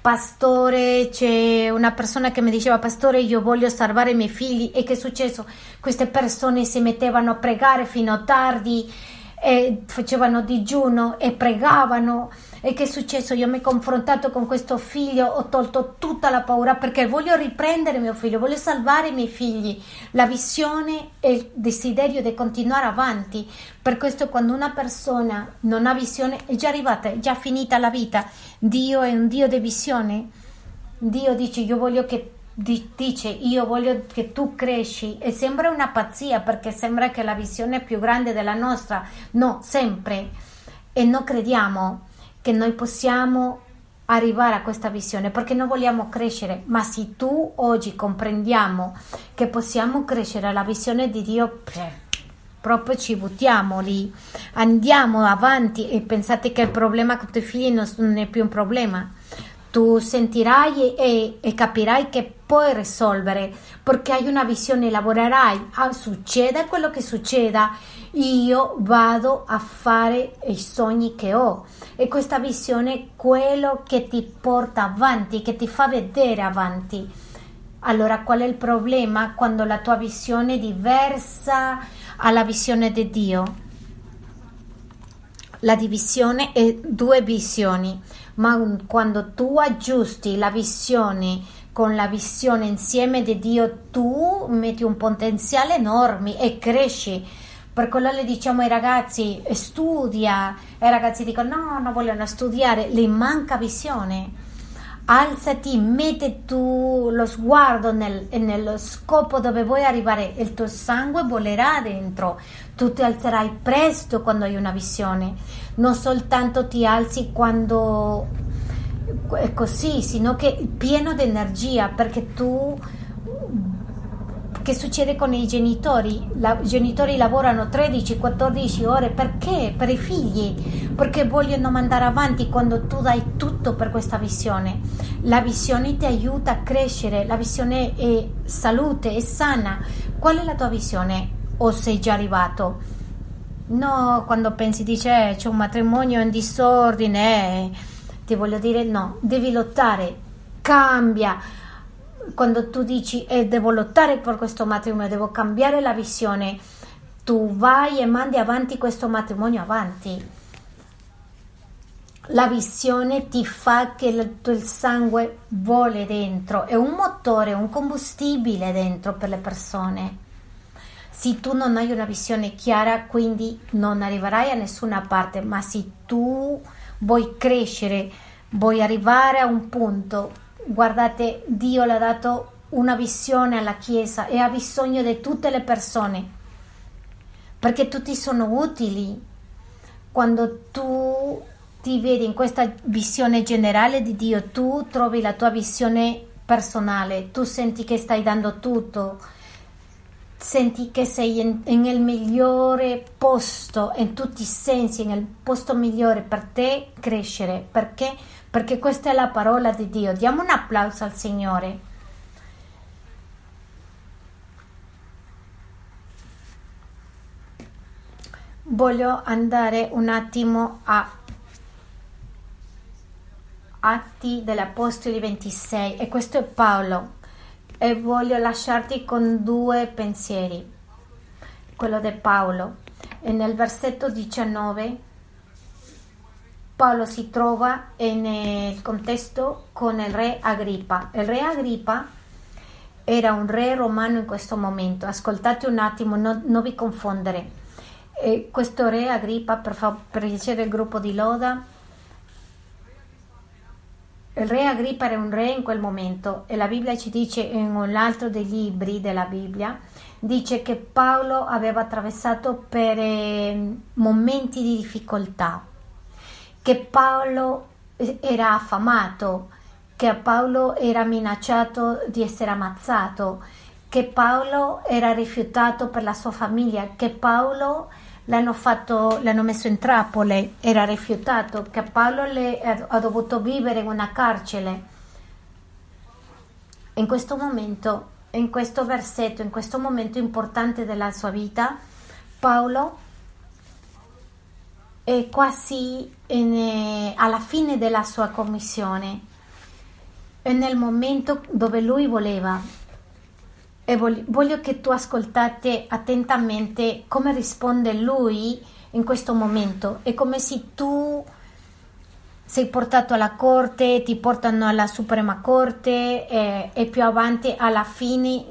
Pastore, c'è una persona che mi diceva, pastore, io voglio salvare i miei figli. E che è successo? Queste persone si mettevano a pregare fino a tardi, e facevano digiuno e pregavano e che è successo? Io mi ho confrontato con questo figlio, ho tolto tutta la paura perché voglio riprendere mio figlio, voglio salvare i miei figli. La visione e il desiderio di continuare avanti. Per questo quando una persona non ha visione è già arrivata, è già finita la vita. Dio è un Dio di visione. Dio dice io voglio che dice io voglio che tu cresci e sembra una pazzia perché sembra che la visione è più grande della nostra. No, sempre. E non crediamo che noi possiamo arrivare a questa visione perché noi vogliamo crescere, ma se tu oggi comprendiamo che possiamo crescere alla visione di Dio, proprio ci buttiamo lì, andiamo avanti e pensate che il problema con i tuoi figli non è più un problema. Tu sentirai e, e capirai che puoi risolvere perché hai una visione, lavorerai, ah, succeda quello che succeda, io vado a fare i sogni che ho e questa visione è quello che ti porta avanti, che ti fa vedere avanti. Allora qual è il problema quando la tua visione è diversa alla visione di Dio? La divisione è due visioni, ma quando tu aggiusti la visione con la visione insieme di Dio, tu metti un potenziale enorme e cresci. Per quello le diciamo ai ragazzi studia. E i ragazzi dicono no, non vogliono studiare, le manca visione. Alzati, metti tu lo sguardo nel, nello scopo dove vuoi arrivare, il tuo sangue volerà dentro, tu ti alzerai presto quando hai una visione, non soltanto ti alzi quando è così, sino che pieno di energia perché tu che succede con i genitori? I genitori lavorano 13-14 ore perché? Per i figli, perché vogliono mandare avanti quando tu dai tutto per questa visione. La visione ti aiuta a crescere, la visione è salute, è sana. Qual è la tua visione? O sei già arrivato? No, quando pensi, dice, eh, c'è un matrimonio in disordine, eh, ti voglio dire no, devi lottare, cambia quando tu dici eh, devo lottare per questo matrimonio, devo cambiare la visione, tu vai e mandi avanti questo matrimonio avanti. La visione ti fa che il, il sangue vole dentro, è un motore, un combustibile dentro per le persone. Se tu non hai una visione chiara, quindi non arriverai a nessuna parte, ma se tu vuoi crescere, vuoi arrivare a un punto Guardate, Dio le ha dato una visione alla Chiesa e ha bisogno di tutte le persone perché tutti sono utili. Quando tu ti vedi in questa visione generale di Dio, tu trovi la tua visione personale, tu senti che stai dando tutto, senti che sei nel migliore posto, in tutti i sensi, nel posto migliore per te crescere, perché perché questa è la parola di Dio. Diamo un applauso al Signore. Voglio andare un attimo a Atti degli Apostoli 26 e questo è Paolo e voglio lasciarti con due pensieri. Quello di Paolo e nel versetto 19 Paolo si trova nel contesto con il re Agrippa. Il re Agrippa era un re romano in questo momento. Ascoltate un attimo, no, non vi confondere. E questo re Agrippa, per, fa, per piacere il gruppo di Loda, il re Agrippa era un re in quel momento e la Bibbia ci dice in un altro dei libri della Bibbia, dice che Paolo aveva attraversato per eh, momenti di difficoltà che Paolo era affamato, che Paolo era minacciato di essere ammazzato, che Paolo era rifiutato per la sua famiglia, che Paolo l'hanno, fatto, l'hanno messo in trappole, era rifiutato, che Paolo le, ha dovuto vivere in una carcere. In questo momento, in questo versetto, in questo momento importante della sua vita, Paolo è quasi in, alla fine della sua commissione, è nel momento dove lui voleva. E voglio che tu ascoltate attentamente come risponde lui in questo momento. È come se tu sei portato alla corte, ti portano alla Suprema Corte e, e più avanti alla fine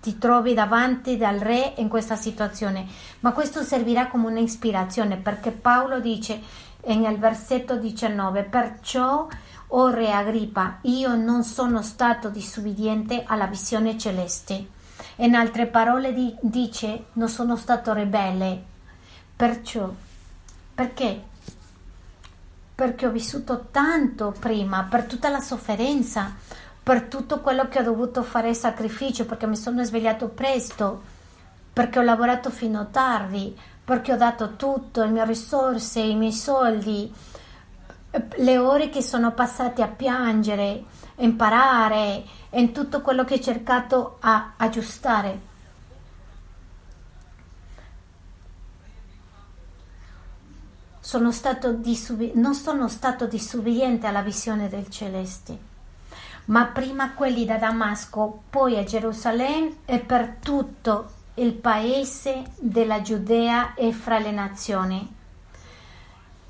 ti trovi davanti dal re in questa situazione, ma questo servirà come un'ispirazione perché Paolo dice nel versetto 19, perciò, o re Agrippa, io non sono stato disubbidiente alla visione celeste. In altre parole di, dice, non sono stato ribelle. Perciò, perché? Perché ho vissuto tanto prima, per tutta la sofferenza, per tutto quello che ho dovuto fare sacrificio, perché mi sono svegliato presto, perché ho lavorato fino a tardi, perché ho dato tutto, le mie risorse, i miei soldi, le ore che sono passate a piangere, imparare, in tutto quello che ho cercato a aggiustare. Sono disubbi- non sono stato disubbidiente alla visione del celeste ma prima quelli da Damasco, poi a Gerusalemme e per tutto il paese della Giudea e fra le nazioni.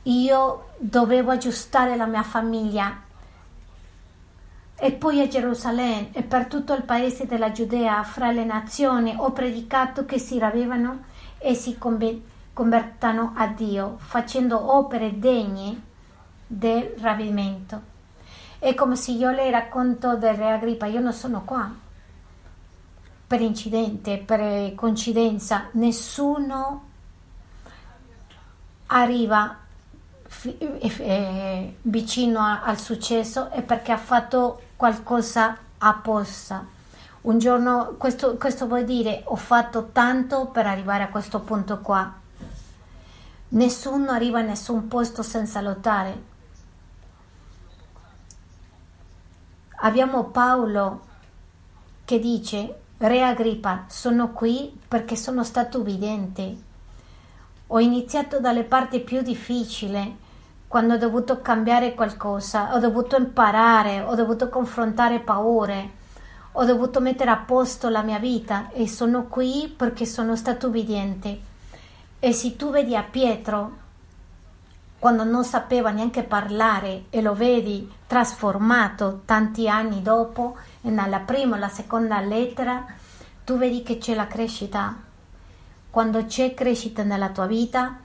Io dovevo aggiustare la mia famiglia e poi a Gerusalemme e per tutto il paese della Giudea fra le nazioni ho predicato che si ravvivano e si convertano a Dio, facendo opere degne del ravimento. È come se io le racconto del re Agrippa, io non sono qua. per incidente, per coincidenza, nessuno arriva eh, vicino al successo è perché ha fatto qualcosa apposta. Un giorno, questo, questo vuol dire ho fatto tanto per arrivare a questo punto qua. Nessuno arriva a nessun posto senza lottare. Abbiamo Paolo che dice, Re Agrippa, sono qui perché sono stato ubbidiente. Ho iniziato dalle parti più difficili, quando ho dovuto cambiare qualcosa, ho dovuto imparare, ho dovuto confrontare paure ho dovuto mettere a posto la mia vita e sono qui perché sono stato ubbidiente. E se tu vedi a Pietro, quando non sapeva neanche parlare e lo vedi trasformato tanti anni dopo, nella prima o la seconda lettera, tu vedi che c'è la crescita. Quando c'è crescita nella tua vita,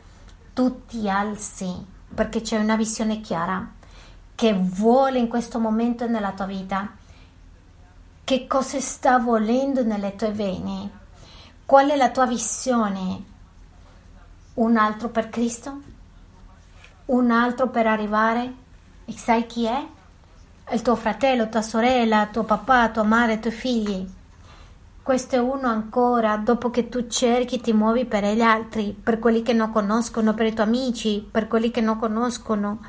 tu ti alzi perché c'è una visione chiara che vuole in questo momento nella tua vita che cosa sta volendo nelle tue vene? Qual è la tua visione? Un altro per Cristo? Un altro per arrivare? E sai chi è? Il tuo fratello, tua sorella, tuo papà, tua madre, i tuoi figli. Questo è uno ancora, dopo che tu cerchi, ti muovi per gli altri, per quelli che non conoscono, per i tuoi amici, per quelli che non conoscono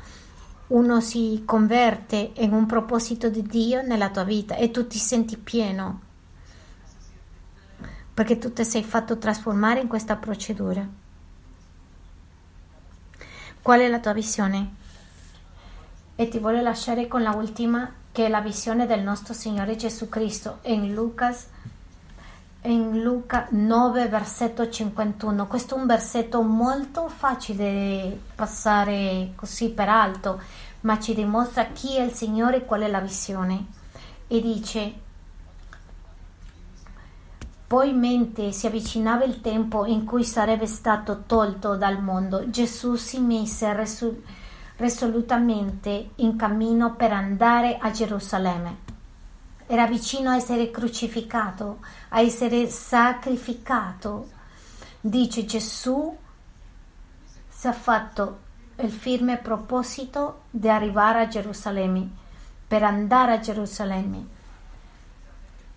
uno si converte in un proposito di Dio nella tua vita e tu ti senti pieno perché tu ti sei fatto trasformare in questa procedura. Qual è la tua visione? E ti voglio lasciare con la ultima, che è la visione del nostro Signore Gesù Cristo in Lucas in Luca 9, versetto 51. Questo è un versetto molto facile da passare così per alto, ma ci dimostra chi è il Signore e qual è la visione. E dice, poi mentre si avvicinava il tempo in cui sarebbe stato tolto dal mondo, Gesù si mise resol- risolutamente in cammino per andare a Gerusalemme era vicino a essere crucificato, a essere sacrificato. Dice Gesù si è fatto il firme proposito di arrivare a Gerusalemme, per andare a Gerusalemme.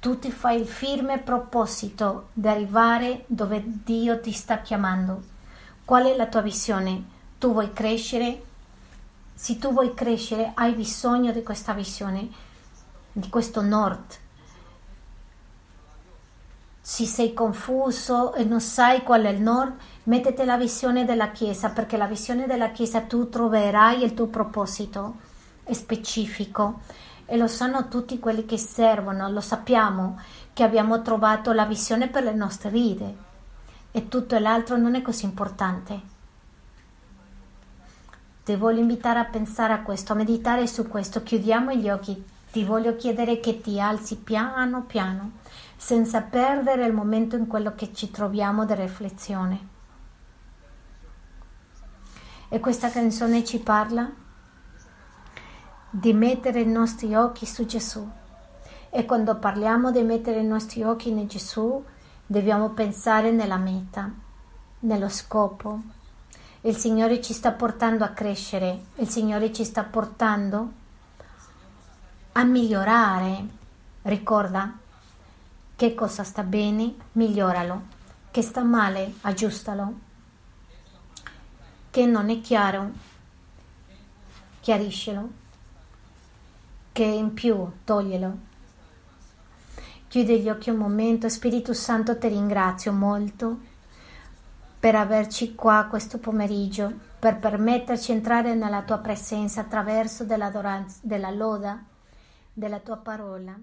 Tu ti fai il firme proposito di arrivare dove Dio ti sta chiamando. Qual è la tua visione? Tu vuoi crescere? Se tu vuoi crescere, hai bisogno di questa visione di questo nord. Se sei confuso e non sai qual è il nord, mettete la visione della Chiesa, perché la visione della Chiesa tu troverai il tuo proposito specifico e lo sanno tutti quelli che servono, lo sappiamo che abbiamo trovato la visione per le nostre vite e tutto l'altro non è così importante. Ti voglio invitare a pensare a questo, a meditare su questo. Chiudiamo gli occhi ti voglio chiedere che ti alzi piano piano, senza perdere il momento in quello che ci troviamo di riflessione. E questa canzone ci parla di mettere i nostri occhi su Gesù. E quando parliamo di mettere i nostri occhi in Gesù, dobbiamo pensare nella meta, nello scopo. Il Signore ci sta portando a crescere, il Signore ci sta portando a migliorare. Ricorda che cosa sta bene, miglioralo. Che sta male, aggiustalo. Che non è chiaro, chiariscelo. Che in più, toglielo. Chiudi gli occhi un momento, Spirito Santo ti ringrazio molto per averci qua questo pomeriggio, per permetterci di entrare nella tua presenza attraverso della loda della tua parola.